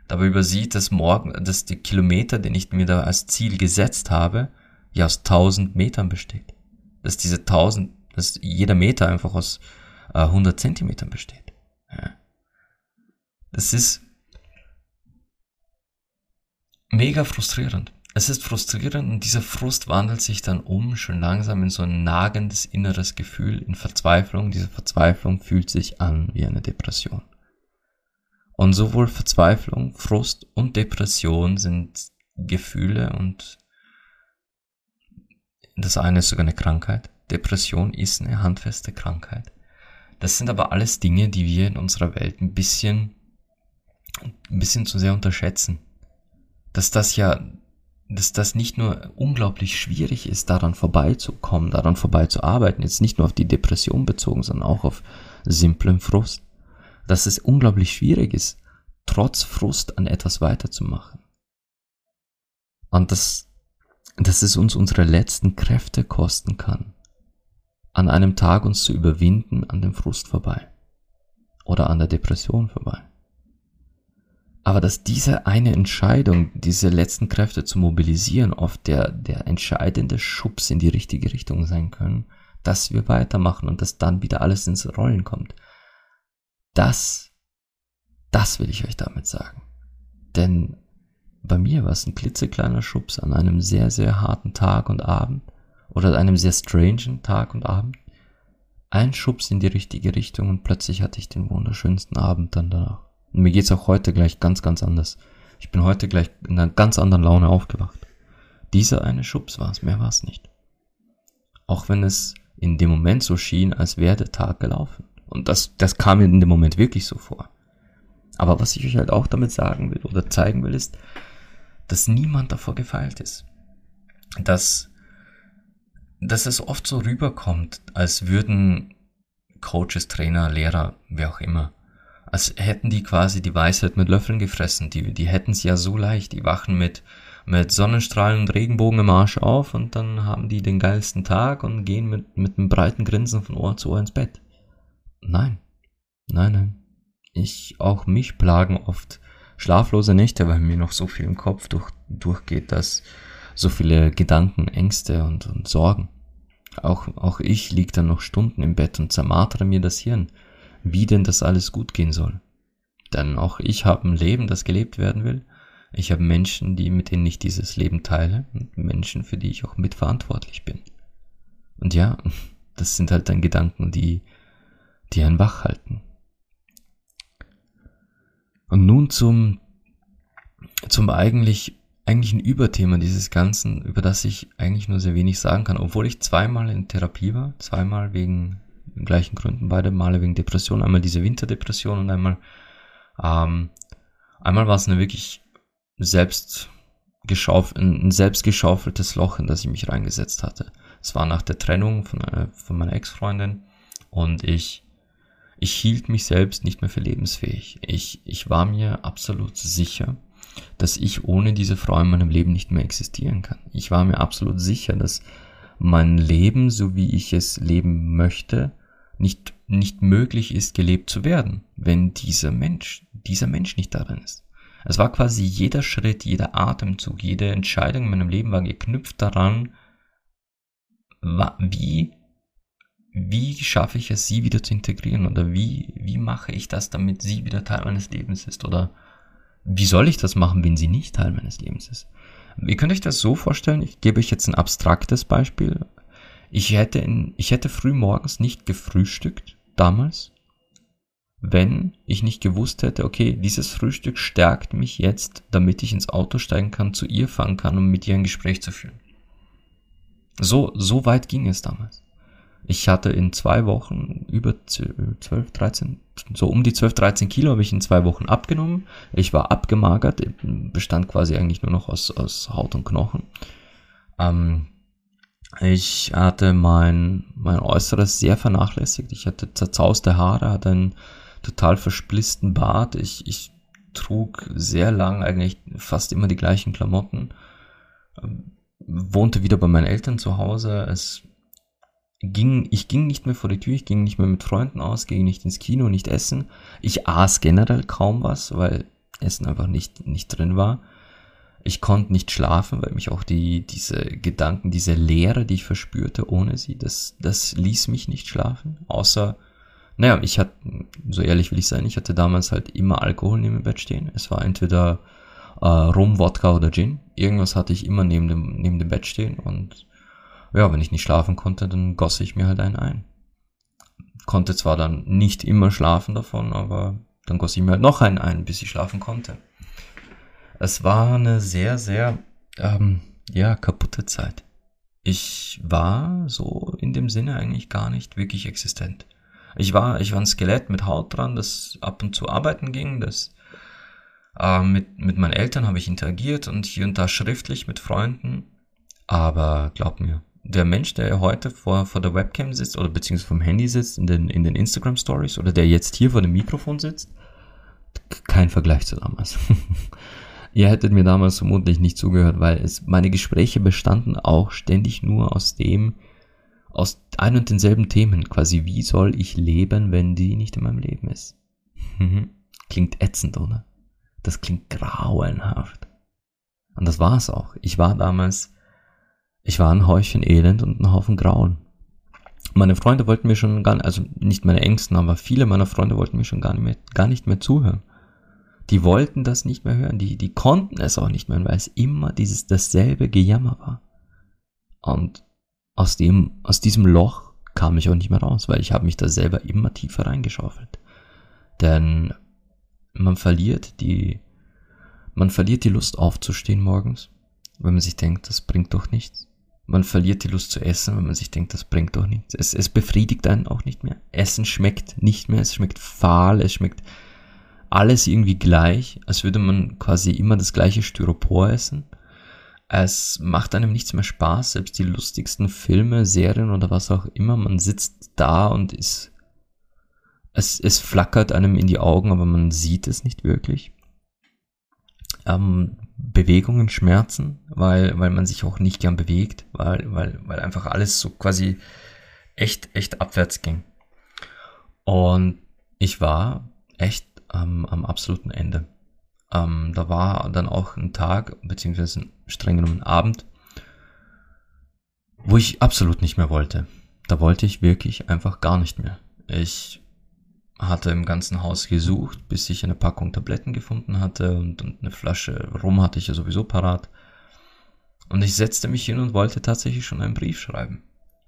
Dabei übersieht, dass morgen, dass der Kilometer, den ich mir da als Ziel gesetzt habe, ja aus tausend Metern besteht. Dass diese tausend, dass jeder Meter einfach aus 100 äh, Zentimetern besteht. Ja. Das ist mega frustrierend. Es ist frustrierend und dieser Frust wandelt sich dann um, schon langsam in so ein nagendes inneres Gefühl, in Verzweiflung. Diese Verzweiflung fühlt sich an wie eine Depression. Und sowohl Verzweiflung, Frust und Depression sind Gefühle und das eine ist sogar eine Krankheit. Depression ist eine handfeste Krankheit. Das sind aber alles Dinge, die wir in unserer Welt ein bisschen, ein bisschen zu sehr unterschätzen. Dass das ja, dass das nicht nur unglaublich schwierig ist, daran vorbeizukommen, daran vorbeizuarbeiten, jetzt nicht nur auf die Depression bezogen, sondern auch auf simplen Frust. Dass es unglaublich schwierig ist, trotz Frust an etwas weiterzumachen. Und dass, dass es uns unsere letzten Kräfte kosten kann an einem Tag uns zu überwinden an dem Frust vorbei oder an der Depression vorbei. Aber dass diese eine Entscheidung, diese letzten Kräfte zu mobilisieren, oft der, der entscheidende Schubs in die richtige Richtung sein können, dass wir weitermachen und dass dann wieder alles ins Rollen kommt. Das, das will ich euch damit sagen. Denn bei mir war es ein klitzekleiner Schubs an einem sehr, sehr harten Tag und Abend, oder einem sehr strangen Tag und Abend. Ein Schubs in die richtige Richtung und plötzlich hatte ich den wunderschönsten Abend dann danach. Und mir geht's auch heute gleich ganz, ganz anders. Ich bin heute gleich in einer ganz anderen Laune aufgewacht. Dieser eine Schubs war es, mehr war es nicht. Auch wenn es in dem Moment so schien, als wäre der Tag gelaufen. Und das, das kam mir in dem Moment wirklich so vor. Aber was ich euch halt auch damit sagen will oder zeigen will, ist, dass niemand davor gefeilt ist. Dass dass es oft so rüberkommt, als würden Coaches, Trainer, Lehrer, wer auch immer, als hätten die quasi die Weisheit mit Löffeln gefressen. Die, die hätten es ja so leicht. Die wachen mit, mit Sonnenstrahlen und Regenbogen im Arsch auf und dann haben die den geilsten Tag und gehen mit, mit einem breiten Grinsen von Ohr zu Ohr ins Bett. Nein. Nein, nein. Ich, auch mich plagen oft schlaflose Nächte, weil mir noch so viel im Kopf durch, durchgeht, dass so viele Gedanken, Ängste und, und Sorgen. Auch, auch ich lieg dann noch Stunden im Bett und zermartere mir das Hirn, wie denn das alles gut gehen soll. Denn auch ich habe ein Leben, das gelebt werden will. Ich habe Menschen, die, mit denen ich dieses Leben teile und Menschen, für die ich auch mitverantwortlich bin. Und ja, das sind halt dann Gedanken, die, die einen wach halten. Und nun zum, zum eigentlich eigentlich ein Überthema dieses Ganzen, über das ich eigentlich nur sehr wenig sagen kann, obwohl ich zweimal in Therapie war, zweimal wegen gleichen Gründen, beide Male wegen Depression, einmal diese Winterdepression und einmal, ähm, einmal war es eine wirklich selbst geschauf, ein selbst geschaufeltes Loch, in das ich mich reingesetzt hatte. Es war nach der Trennung von, äh, von meiner Ex-Freundin und ich, ich hielt mich selbst nicht mehr für lebensfähig. Ich, ich war mir absolut sicher, dass ich ohne diese Frau in meinem Leben nicht mehr existieren kann. Ich war mir absolut sicher, dass mein Leben, so wie ich es leben möchte, nicht, nicht möglich ist, gelebt zu werden, wenn dieser Mensch, dieser Mensch nicht darin ist. Es war quasi jeder Schritt, jeder Atemzug, jede Entscheidung in meinem Leben war geknüpft daran, wie, wie schaffe ich es, sie wieder zu integrieren oder wie, wie mache ich das, damit sie wieder Teil meines Lebens ist oder wie soll ich das machen, wenn sie nicht Teil meines Lebens ist? Ihr könnt euch das so vorstellen, ich gebe euch jetzt ein abstraktes Beispiel. Ich hätte, in, ich hätte früh morgens nicht gefrühstückt, damals, wenn ich nicht gewusst hätte, okay, dieses Frühstück stärkt mich jetzt, damit ich ins Auto steigen kann, zu ihr fahren kann, um mit ihr ein Gespräch zu führen. So, so weit ging es damals. Ich hatte in zwei Wochen über 12, 13, so um die 12, 13 Kilo habe ich in zwei Wochen abgenommen. Ich war abgemagert, bestand quasi eigentlich nur noch aus, aus Haut und Knochen. Ähm, ich hatte mein, mein Äußeres sehr vernachlässigt. Ich hatte zerzauste Haare, hatte einen total versplitzten Bart. Ich, ich trug sehr lang eigentlich fast immer die gleichen Klamotten. Ähm, wohnte wieder bei meinen Eltern zu Hause. Es ging, ich ging nicht mehr vor die Tür, ich ging nicht mehr mit Freunden aus, ging nicht ins Kino, nicht essen. Ich aß generell kaum was, weil Essen einfach nicht, nicht drin war. Ich konnte nicht schlafen, weil mich auch die, diese Gedanken, diese Leere, die ich verspürte ohne sie, das, das ließ mich nicht schlafen. Außer Naja, ich hatte, so ehrlich will ich sein, ich hatte damals halt immer Alkohol neben dem Bett stehen. Es war entweder äh, Rum, Wodka oder Gin. Irgendwas hatte ich immer neben dem, neben dem Bett stehen und ja, wenn ich nicht schlafen konnte, dann goss ich mir halt einen ein. Konnte zwar dann nicht immer schlafen davon, aber dann goss ich mir halt noch einen ein, bis ich schlafen konnte. Es war eine sehr, sehr, ähm, ja, kaputte Zeit. Ich war so in dem Sinne eigentlich gar nicht wirklich existent. Ich war, ich war ein Skelett mit Haut dran, das ab und zu arbeiten ging, das äh, mit, mit meinen Eltern habe ich interagiert und hier und da schriftlich mit Freunden. Aber glaub mir, der Mensch, der heute vor, vor der Webcam sitzt oder beziehungsweise vom Handy sitzt in den, in den Instagram Stories oder der jetzt hier vor dem Mikrofon sitzt, kein Vergleich zu damals. Ihr hättet mir damals vermutlich nicht zugehört, weil es, meine Gespräche bestanden auch ständig nur aus dem, aus ein und denselben Themen. Quasi, wie soll ich leben, wenn die nicht in meinem Leben ist? klingt ätzend, oder? Das klingt grauenhaft. Und das war es auch. Ich war damals, ich war ein Häufchen Elend und ein Haufen Grauen. Meine Freunde wollten mir schon gar nicht, also nicht meine Ängsten, aber viele meiner Freunde wollten mir schon gar nicht mehr, gar nicht mehr zuhören. Die wollten das nicht mehr hören, die, die konnten es auch nicht mehr, weil es immer dieses, dasselbe Gejammer war. Und aus dem, aus diesem Loch kam ich auch nicht mehr raus, weil ich habe mich da selber immer tiefer reingeschaufelt. Denn man verliert die, man verliert die Lust aufzustehen morgens, wenn man sich denkt, das bringt doch nichts. Man verliert die Lust zu essen, wenn man sich denkt, das bringt doch nichts. Es, es befriedigt einen auch nicht mehr. Essen schmeckt nicht mehr, es schmeckt fahl, es schmeckt alles irgendwie gleich, als würde man quasi immer das gleiche Styropor essen. Es macht einem nichts mehr Spaß, selbst die lustigsten Filme, Serien oder was auch immer. Man sitzt da und ist, es, es flackert einem in die Augen, aber man sieht es nicht wirklich. Ähm, Bewegungen schmerzen, weil, weil man sich auch nicht gern bewegt, weil, weil, weil einfach alles so quasi echt, echt abwärts ging. Und ich war echt ähm, am absoluten Ende. Ähm, da war dann auch ein Tag, beziehungsweise ein streng genommen Abend, wo ich absolut nicht mehr wollte. Da wollte ich wirklich einfach gar nicht mehr. Ich hatte im ganzen Haus gesucht, bis ich eine Packung Tabletten gefunden hatte und, und eine Flasche Rum hatte ich ja sowieso parat. Und ich setzte mich hin und wollte tatsächlich schon einen Brief schreiben.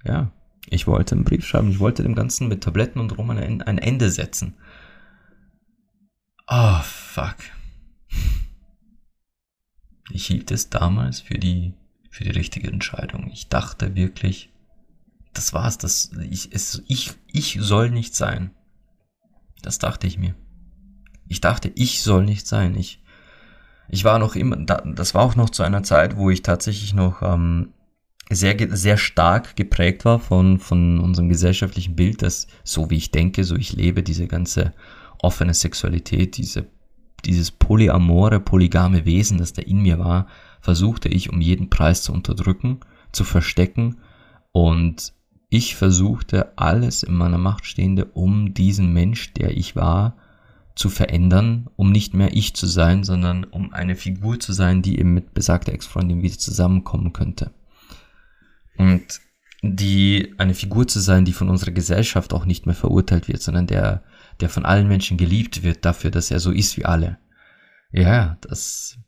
Ja, ich wollte einen Brief schreiben. Ich wollte dem Ganzen mit Tabletten und Rum ein, ein Ende setzen. Oh, fuck. Ich hielt es damals für die, für die richtige Entscheidung. Ich dachte wirklich, das war's, das, ich, es, ich, ich soll nicht sein. Das dachte ich mir. Ich dachte, ich soll nicht sein. Ich, ich war noch immer, das war auch noch zu einer Zeit, wo ich tatsächlich noch ähm, sehr, sehr stark geprägt war von, von unserem gesellschaftlichen Bild, dass so wie ich denke, so ich lebe, diese ganze offene Sexualität, diese, dieses polyamore, polygame Wesen, das da in mir war, versuchte ich um jeden Preis zu unterdrücken, zu verstecken und ich versuchte alles in meiner Macht Stehende, um diesen Mensch, der ich war, zu verändern, um nicht mehr ich zu sein, sondern um eine Figur zu sein, die eben mit besagter Ex-Freundin wieder zusammenkommen könnte. Und die, eine Figur zu sein, die von unserer Gesellschaft auch nicht mehr verurteilt wird, sondern der der von allen Menschen geliebt wird dafür, dass er so ist wie alle. Ja, das.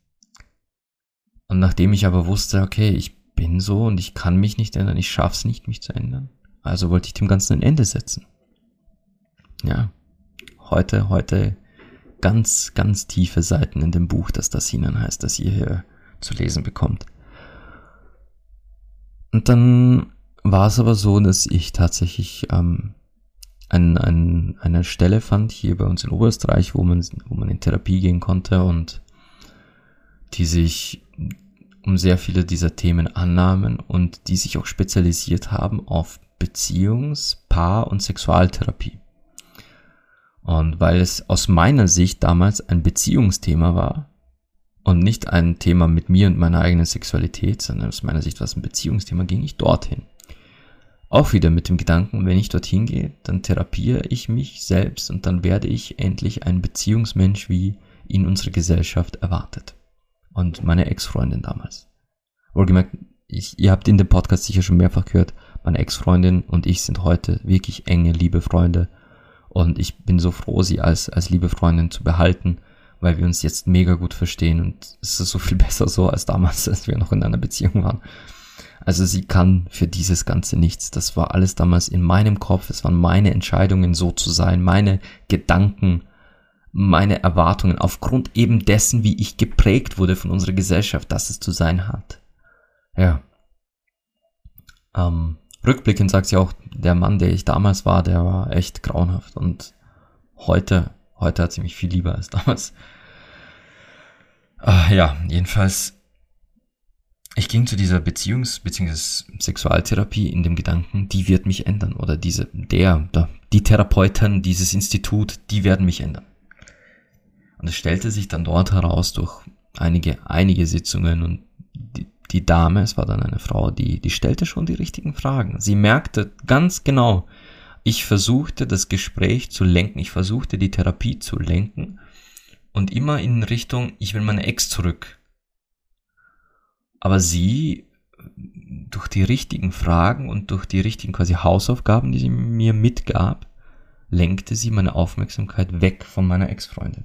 Und nachdem ich aber wusste, okay, ich bin so und ich kann mich nicht ändern, ich schaff's nicht, mich zu ändern. Also wollte ich dem Ganzen ein Ende setzen. Ja. Heute, heute ganz, ganz tiefe Seiten in dem Buch, das das Ihnen heißt, das ihr hier zu lesen bekommt. Und dann war es aber so, dass ich tatsächlich ähm, ein, ein, eine Stelle fand, hier bei uns in Oberösterreich, wo man, wo man in Therapie gehen konnte und die sich um sehr viele dieser Themen annahmen und die sich auch spezialisiert haben auf Beziehungs-, Paar- und Sexualtherapie. Und weil es aus meiner Sicht damals ein Beziehungsthema war und nicht ein Thema mit mir und meiner eigenen Sexualität, sondern aus meiner Sicht war es ein Beziehungsthema, ging ich dorthin. Auch wieder mit dem Gedanken, wenn ich dorthin gehe, dann therapiere ich mich selbst und dann werde ich endlich ein Beziehungsmensch, wie ihn unsere Gesellschaft erwartet. Und meine Ex-Freundin damals. Wohlgemerkt, ich, ihr habt in dem Podcast sicher schon mehrfach gehört, meine Ex-Freundin und ich sind heute wirklich enge, liebe Freunde. Und ich bin so froh, sie als, als liebe Freundin zu behalten, weil wir uns jetzt mega gut verstehen und es ist so viel besser so als damals, als wir noch in einer Beziehung waren. Also sie kann für dieses Ganze nichts. Das war alles damals in meinem Kopf. Es waren meine Entscheidungen, so zu sein, meine Gedanken, meine Erwartungen aufgrund eben dessen, wie ich geprägt wurde von unserer Gesellschaft, dass es zu sein hat. Ja. Ähm, rückblickend sagt sie auch, der Mann, der ich damals war, der war echt grauenhaft und heute, heute hat sie mich viel lieber als damals. Äh, ja, jedenfalls ich ging zu dieser Beziehungs- bzw. Sexualtherapie in dem Gedanken, die wird mich ändern. Oder diese, der, der, die Therapeuten, dieses Institut, die werden mich ändern. Und es stellte sich dann dort heraus durch einige, einige Sitzungen und die, die Dame, es war dann eine Frau, die, die stellte schon die richtigen Fragen. Sie merkte ganz genau, ich versuchte das Gespräch zu lenken, ich versuchte die Therapie zu lenken und immer in Richtung, ich will meine Ex zurück aber sie, durch die richtigen Fragen und durch die richtigen quasi Hausaufgaben, die sie mir mitgab, lenkte sie meine Aufmerksamkeit weg von meiner Ex-Freundin.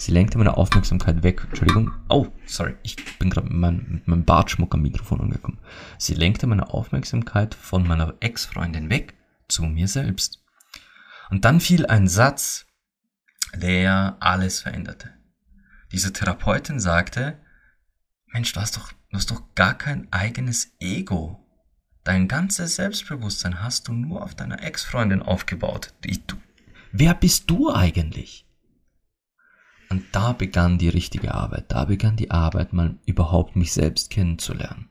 Sie lenkte meine Aufmerksamkeit weg. Entschuldigung. Oh, sorry. Ich bin gerade mit, mit meinem Bartschmuck am Mikrofon angekommen. Sie lenkte meine Aufmerksamkeit von meiner Ex-Freundin weg zu mir selbst. Und dann fiel ein Satz, der alles veränderte. Diese Therapeutin sagte, Mensch, du hast doch Du hast doch gar kein eigenes Ego. Dein ganzes Selbstbewusstsein hast du nur auf deiner Ex-Freundin aufgebaut. Du, wer bist du eigentlich? Und da begann die richtige Arbeit. Da begann die Arbeit, mal überhaupt mich selbst kennenzulernen.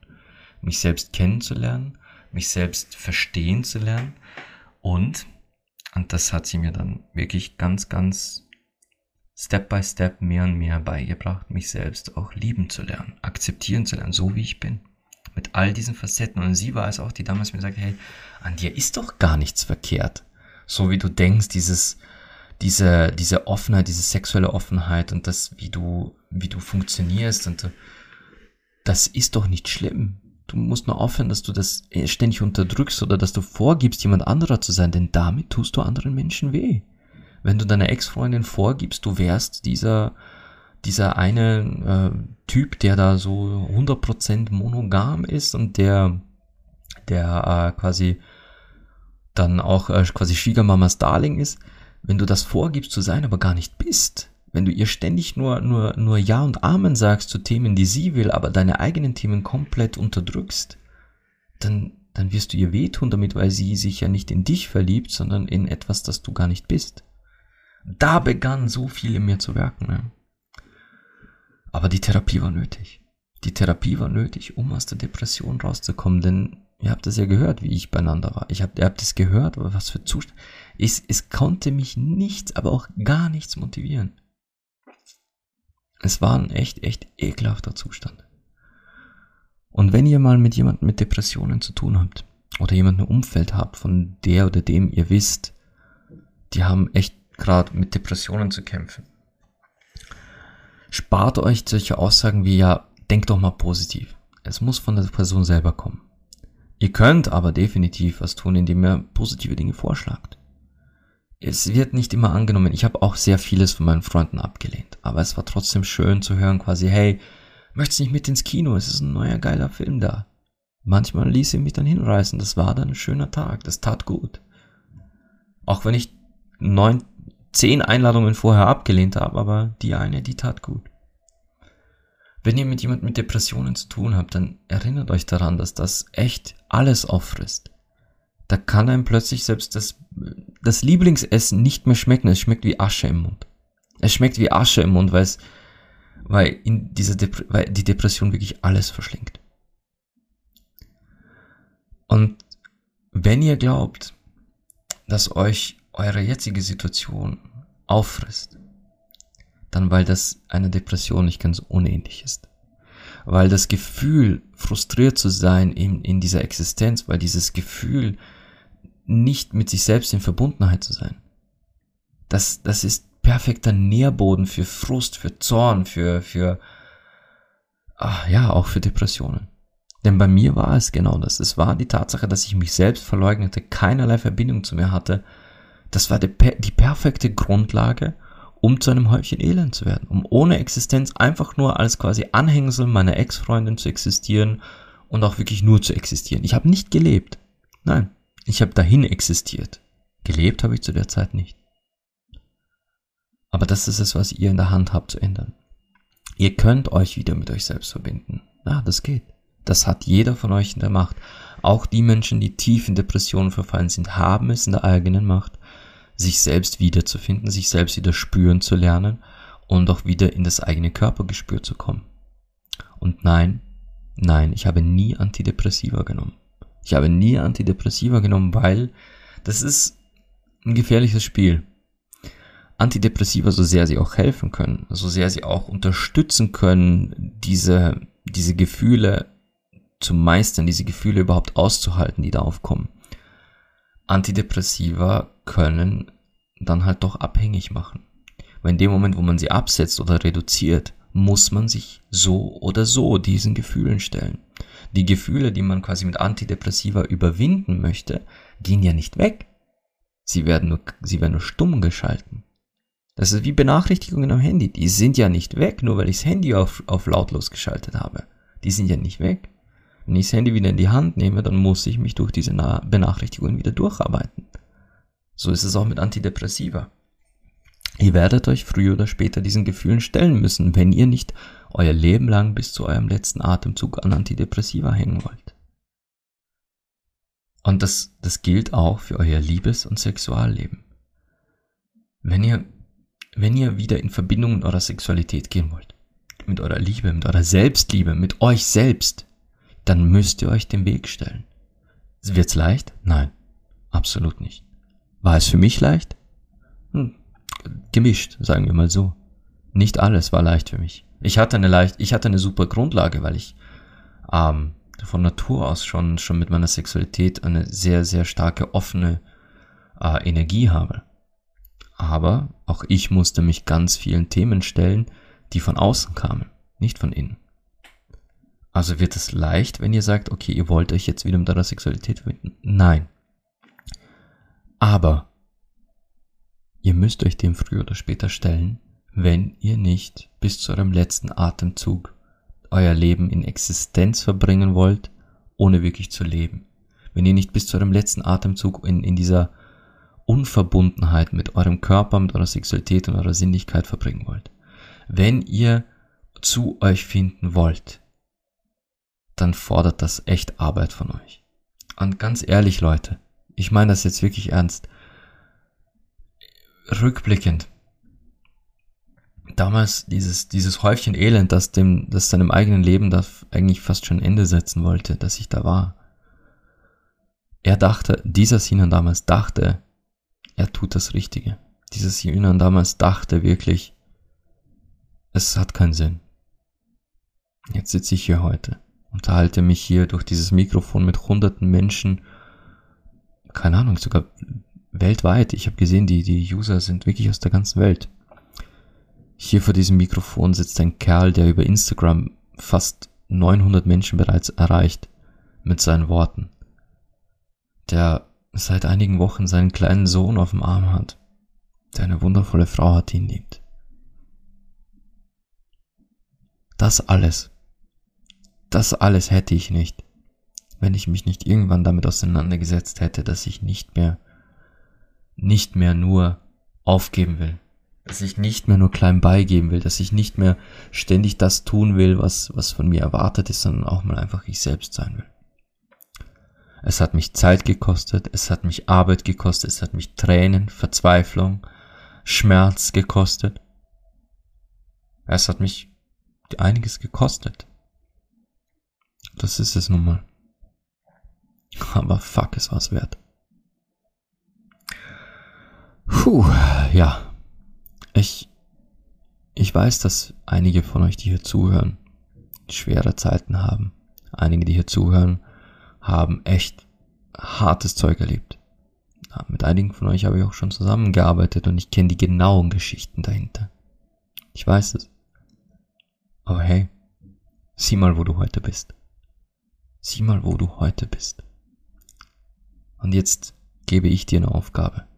Mich selbst kennenzulernen, mich selbst verstehen zu lernen. Und, und das hat sie mir dann wirklich ganz, ganz Step by Step mehr und mehr beigebracht, mich selbst auch lieben zu lernen, akzeptieren zu lernen, so wie ich bin. Mit all diesen Facetten. Und sie war es auch, die damals mir sagte, hey, an dir ist doch gar nichts verkehrt. So wie du denkst, dieses, diese, diese Offenheit, diese sexuelle Offenheit und das, wie du, wie du funktionierst und das ist doch nicht schlimm. Du musst nur aufhören, dass du das ständig unterdrückst oder dass du vorgibst, jemand anderer zu sein, denn damit tust du anderen Menschen weh wenn du deiner Ex-Freundin vorgibst, du wärst dieser, dieser eine äh, Typ, der da so 100% monogam ist und der, der äh, quasi dann auch äh, quasi Schwiegermamas Darling ist, wenn du das vorgibst zu sein, aber gar nicht bist, wenn du ihr ständig nur, nur, nur Ja und Amen sagst zu Themen, die sie will, aber deine eigenen Themen komplett unterdrückst, dann, dann wirst du ihr wehtun damit, weil sie sich ja nicht in dich verliebt, sondern in etwas, das du gar nicht bist. Da begann so viel in mir zu wirken. Ne? Aber die Therapie war nötig. Die Therapie war nötig, um aus der Depression rauszukommen, denn ihr habt das ja gehört, wie ich beieinander war. Ich hab, ihr habt es gehört, aber was für Zustand. Es, es konnte mich nichts, aber auch gar nichts motivieren. Es war ein echt, echt ekelhafter Zustand. Und wenn ihr mal mit jemandem mit Depressionen zu tun habt, oder jemanden im Umfeld habt, von der oder dem ihr wisst, die haben echt gerade mit Depressionen zu kämpfen. Spart euch solche Aussagen wie ja, denkt doch mal positiv. Es muss von der Person selber kommen. Ihr könnt aber definitiv was tun, indem ihr positive Dinge vorschlagt. Es wird nicht immer angenommen. Ich habe auch sehr vieles von meinen Freunden abgelehnt. Aber es war trotzdem schön zu hören, quasi, hey, möchtest du nicht mit ins Kino? Es ist ein neuer geiler Film da. Manchmal ließ sie mich dann hinreißen. Das war dann ein schöner Tag. Das tat gut. Auch wenn ich neun, zehn Einladungen vorher abgelehnt habe, aber die eine, die tat gut. Wenn ihr mit jemandem mit Depressionen zu tun habt, dann erinnert euch daran, dass das echt alles auffrisst. Da kann einem plötzlich selbst das, das Lieblingsessen nicht mehr schmecken. Es schmeckt wie Asche im Mund. Es schmeckt wie Asche im Mund, weil es, weil in dieser Dep weil die Depression wirklich alles verschlingt. Und wenn ihr glaubt, dass euch eure jetzige Situation auffrisst, dann weil das eine Depression nicht ganz unähnlich ist. Weil das Gefühl, frustriert zu sein in, in dieser Existenz, weil dieses Gefühl, nicht mit sich selbst in Verbundenheit zu sein, das, das ist perfekter Nährboden für Frust, für Zorn, für, für, ach, ja, auch für Depressionen. Denn bei mir war es genau das. Es war die Tatsache, dass ich mich selbst verleugnete, keinerlei Verbindung zu mir hatte Das war die, die perfekte Grundlage, um zu einem Häufchen Elend zu werden, um ohne Existenz einfach nur als quasi Anhängsel meiner Ex-Freundin zu existieren und auch wirklich nur zu existieren. Ich habe nicht gelebt. Nein, ich habe dahin existiert. Gelebt habe ich zu der Zeit nicht. Aber das ist es, was ihr in der Hand habt zu ändern. Ihr könnt euch wieder mit euch selbst verbinden. Ja, das geht. Das hat jeder von euch in der Macht. Auch die Menschen, die tief in Depressionen verfallen sind, haben es in der eigenen Macht, sich selbst wiederzufinden, sich selbst wieder spüren zu lernen und auch wieder in das eigene Körpergespür zu kommen. Und nein, nein, ich habe nie Antidepressiva genommen. Ich habe nie Antidepressiva genommen, weil das ist ein gefährliches Spiel. Antidepressiva, so sehr sie auch helfen können, so sehr sie auch unterstützen können, diese, diese Gefühle zu meistern, diese Gefühle überhaupt auszuhalten, die da aufkommen. Antidepressiva können dann halt doch abhängig machen. Weil in dem Moment, wo man sie absetzt oder reduziert, muss man sich so oder so diesen Gefühlen stellen. Die Gefühle, die man quasi mit Antidepressiva überwinden möchte, gehen ja nicht weg. Sie werden nur, sie werden nur stumm geschalten. Das ist wie Benachrichtigungen am Handy. Die sind ja nicht weg, nur weil ich das Handy auf, auf lautlos geschaltet habe. Die sind ja nicht weg. Wenn ich das Handy wieder in die Hand nehme, dann muss ich mich durch diese Benachrichtigungen wieder durcharbeiten. So ist es auch mit Antidepressiva. Ihr werdet euch früher oder später diesen Gefühlen stellen müssen, wenn ihr nicht euer Leben lang bis zu eurem letzten Atemzug an Antidepressiva hängen wollt. Und das, das gilt auch für euer Liebes- und Sexualleben. Wenn ihr, wenn ihr wieder in Verbindung mit eurer Sexualität gehen wollt, mit eurer Liebe, mit eurer Selbstliebe, mit euch selbst, dann müsst ihr euch den Weg stellen. Wird's leicht? Nein, absolut nicht. War es für mich leicht? Gemischt, sagen wir mal so. Nicht alles war leicht für mich. Ich hatte eine leicht, ich hatte eine super Grundlage, weil ich ähm, von Natur aus schon schon mit meiner Sexualität eine sehr sehr starke offene äh, Energie habe. Aber auch ich musste mich ganz vielen Themen stellen, die von außen kamen, nicht von innen. Also wird es leicht, wenn ihr sagt, okay, ihr wollt euch jetzt wieder mit eurer Sexualität verbinden? Nein. Aber ihr müsst euch dem früher oder später stellen, wenn ihr nicht bis zu eurem letzten Atemzug euer Leben in Existenz verbringen wollt, ohne wirklich zu leben. Wenn ihr nicht bis zu eurem letzten Atemzug in, in dieser Unverbundenheit mit eurem Körper, mit eurer Sexualität und eurer Sinnlichkeit verbringen wollt. Wenn ihr zu euch finden wollt, dann fordert das echt Arbeit von euch. Und ganz ehrlich, Leute, ich meine das jetzt wirklich ernst. Rückblickend. Damals dieses, dieses Häufchen Elend, das dem, das seinem eigenen Leben da eigentlich fast schon Ende setzen wollte, dass ich da war. Er dachte, dieser Sinan damals dachte, er tut das Richtige. Dieser Sinan damals dachte wirklich, es hat keinen Sinn. Jetzt sitze ich hier heute, unterhalte mich hier durch dieses Mikrofon mit hunderten Menschen keine Ahnung, sogar weltweit. Ich habe gesehen, die, die User sind wirklich aus der ganzen Welt. Hier vor diesem Mikrofon sitzt ein Kerl, der über Instagram fast 900 Menschen bereits erreicht mit seinen Worten. Der seit einigen Wochen seinen kleinen Sohn auf dem Arm hat, der eine wundervolle Frau hat, die ihn liebt. Das alles, das alles hätte ich nicht, wenn ich mich nicht irgendwann damit auseinandergesetzt hätte, dass ich nicht mehr, nicht mehr nur aufgeben will, dass ich nicht mehr nur klein beigeben will, dass ich nicht mehr ständig das tun will, was, was von mir erwartet ist, sondern auch mal einfach ich selbst sein will. Es hat mich Zeit gekostet, es hat mich Arbeit gekostet, es hat mich Tränen, Verzweiflung, Schmerz gekostet. Es hat mich einiges gekostet. Das ist es nun mal. Aber fuck, es war's wert. Puh, ja. Ich, ich weiß, dass einige von euch, die hier zuhören, schwere Zeiten haben. Einige, die hier zuhören, haben echt hartes Zeug erlebt. Ja, mit einigen von euch habe ich auch schon zusammengearbeitet und ich kenne die genauen Geschichten dahinter. Ich weiß es. Aber hey, sieh mal, wo du heute bist. Sieh mal, wo du heute bist. Und jetzt gebe ich dir eine Aufgabe.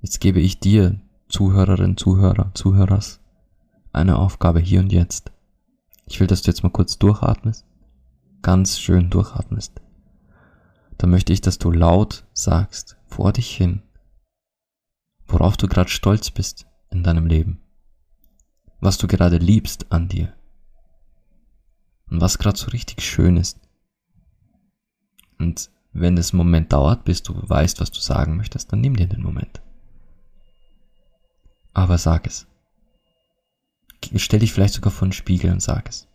Jetzt gebe ich dir, Zuhörerin, Zuhörer, Zuhörers, eine Aufgabe hier und jetzt. Ich will, dass du jetzt mal kurz durchatmest. Ganz schön durchatmest. Dann möchte ich, dass du laut sagst, vor dich hin, worauf du gerade stolz bist in deinem Leben. Was du gerade liebst an dir. Und was gerade so richtig schön ist. Und wenn es einen Moment dauert, bis du weißt, was du sagen möchtest, dann nimm dir den Moment. Aber sag es. Stell dich vielleicht sogar vor den Spiegel und sag es.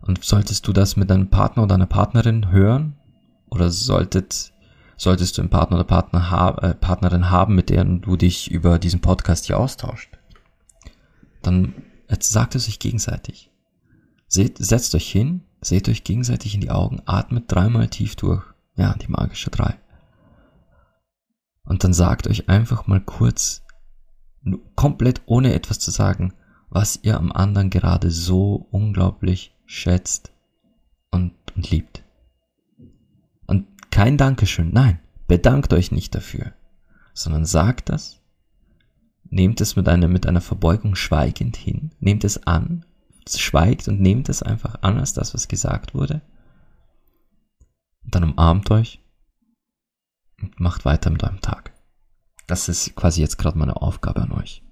Und solltest du das mit deinem Partner oder deiner Partnerin hören? Oder solltet, solltest du einen Partner oder Partner ha äh, Partnerin haben, mit der du dich über diesen Podcast hier austauscht? Dann sagt es euch gegenseitig. Seht, setzt euch hin, seht euch gegenseitig in die Augen, atmet dreimal tief durch. Ja, die magische drei. Und dann sagt euch einfach mal kurz, komplett ohne etwas zu sagen, was ihr am anderen gerade so unglaublich schätzt und, und liebt. Und kein Dankeschön, nein, bedankt euch nicht dafür, sondern sagt das, nehmt es mit einer, mit einer Verbeugung schweigend hin, nehmt es an, schweigt und nehmt es einfach an als das, was gesagt wurde. Und dann umarmt euch und macht weiter mit eurem Tag. Das ist quasi jetzt gerade meine Aufgabe an euch.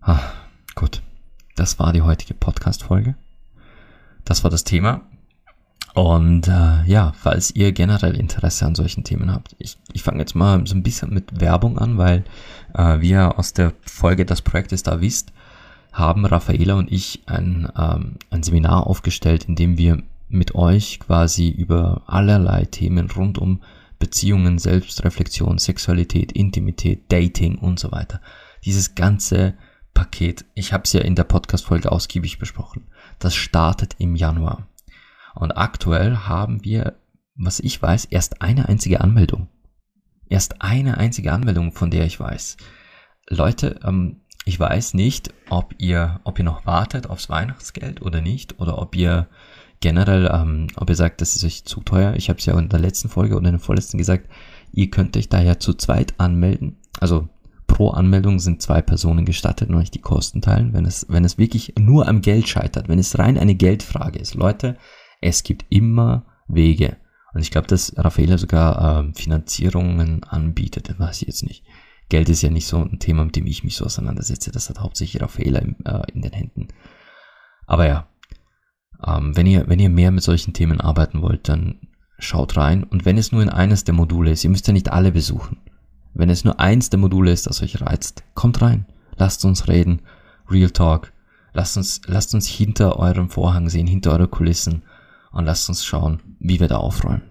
Ah, gut. Das war die heutige Podcast-Folge. Das war das Thema. Und äh, ja, falls ihr generell Interesse an solchen Themen habt, ich, ich fange jetzt mal so ein bisschen mit Werbung an, weil äh, wie ihr aus der Folge Das Projekt ist da wisst, haben Raffaela und ich ein, ähm, ein Seminar aufgestellt, in dem wir mit euch quasi über allerlei Themen rund um Beziehungen, Selbstreflexion, Sexualität, Intimität, Dating und so weiter. Dieses ganze Paket, ich habe es ja in der Podcast-Folge ausgiebig besprochen, das startet im Januar. Und aktuell haben wir, was ich weiß, erst eine einzige Anmeldung. Erst eine einzige Anmeldung, von der ich weiß. Leute, ähm, ich weiß nicht, ob ihr, ob ihr noch wartet aufs Weihnachtsgeld oder nicht, oder ob ihr generell, ähm, ob ihr sagt, das ist euch zu teuer. Ich habe es ja in der letzten Folge oder in der vorletzten gesagt, ihr könnt euch daher zu zweit anmelden. Also pro Anmeldung sind zwei Personen gestattet und euch die Kosten teilen, wenn es, wenn es wirklich nur am Geld scheitert, wenn es rein eine Geldfrage ist. Leute, es gibt immer Wege. Und ich glaube, dass Raffaella sogar äh, Finanzierungen anbietet, das weiß ich jetzt nicht. Geld ist ja nicht so ein Thema, mit dem ich mich so auseinandersetze. Das hat hauptsächlich Raffaella in, äh, in den Händen. Aber ja, ähm, wenn, ihr, wenn ihr mehr mit solchen Themen arbeiten wollt, dann schaut rein. Und wenn es nur in eines der Module ist, ihr müsst ja nicht alle besuchen. Wenn es nur eins der Module ist, das euch reizt, kommt rein. Lasst uns reden. Real Talk. Lasst uns, lasst uns hinter eurem Vorhang sehen, hinter eure Kulissen und lasst uns schauen, wie wir da aufräumen.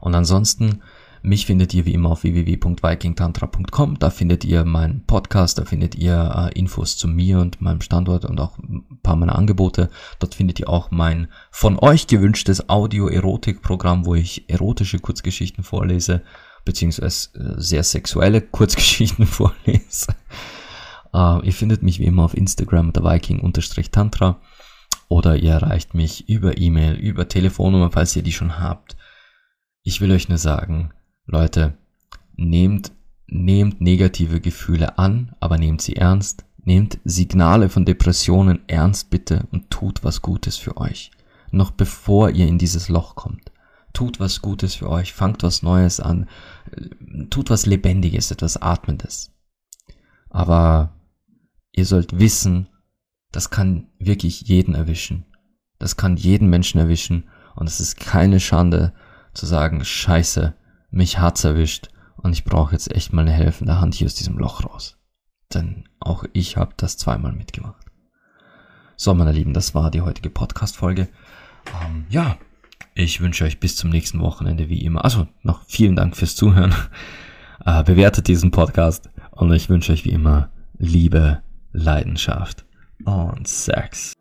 Und ansonsten mich findet ihr wie immer auf www.vikingtantra.com. Da findet ihr meinen Podcast, da findet ihr äh, Infos zu mir und meinem Standort und auch ein paar meiner Angebote. Dort findet ihr auch mein von euch gewünschtes Audio-Erotik-Programm, wo ich erotische Kurzgeschichten vorlese, beziehungsweise äh, sehr sexuelle Kurzgeschichten vorlese. Uh, ihr findet mich wie immer auf Instagram unter Viking-Tantra oder ihr erreicht mich über E-Mail, über Telefonnummer, falls ihr die schon habt. Ich will euch nur sagen, Leute, nehmt, nehmt negative Gefühle an, aber nehmt sie ernst. Nehmt Signale von Depressionen ernst bitte und tut was Gutes für euch. Noch bevor ihr in dieses Loch kommt. Tut was Gutes für euch, fangt was Neues an, tut was Lebendiges, etwas Atmendes. Aber ihr sollt wissen, das kann wirklich jeden erwischen. Das kann jeden Menschen erwischen und es ist keine Schande zu sagen, scheiße, mich hat's erwischt und ich brauche jetzt echt mal eine helfende Hand hier aus diesem Loch raus. Denn auch ich habe das zweimal mitgemacht. So, meine Lieben, das war die heutige Podcast-Folge. Ähm, ja, ich wünsche euch bis zum nächsten Wochenende wie immer. Also noch vielen Dank fürs Zuhören. Äh, bewertet diesen Podcast und ich wünsche euch wie immer Liebe, Leidenschaft und Sex.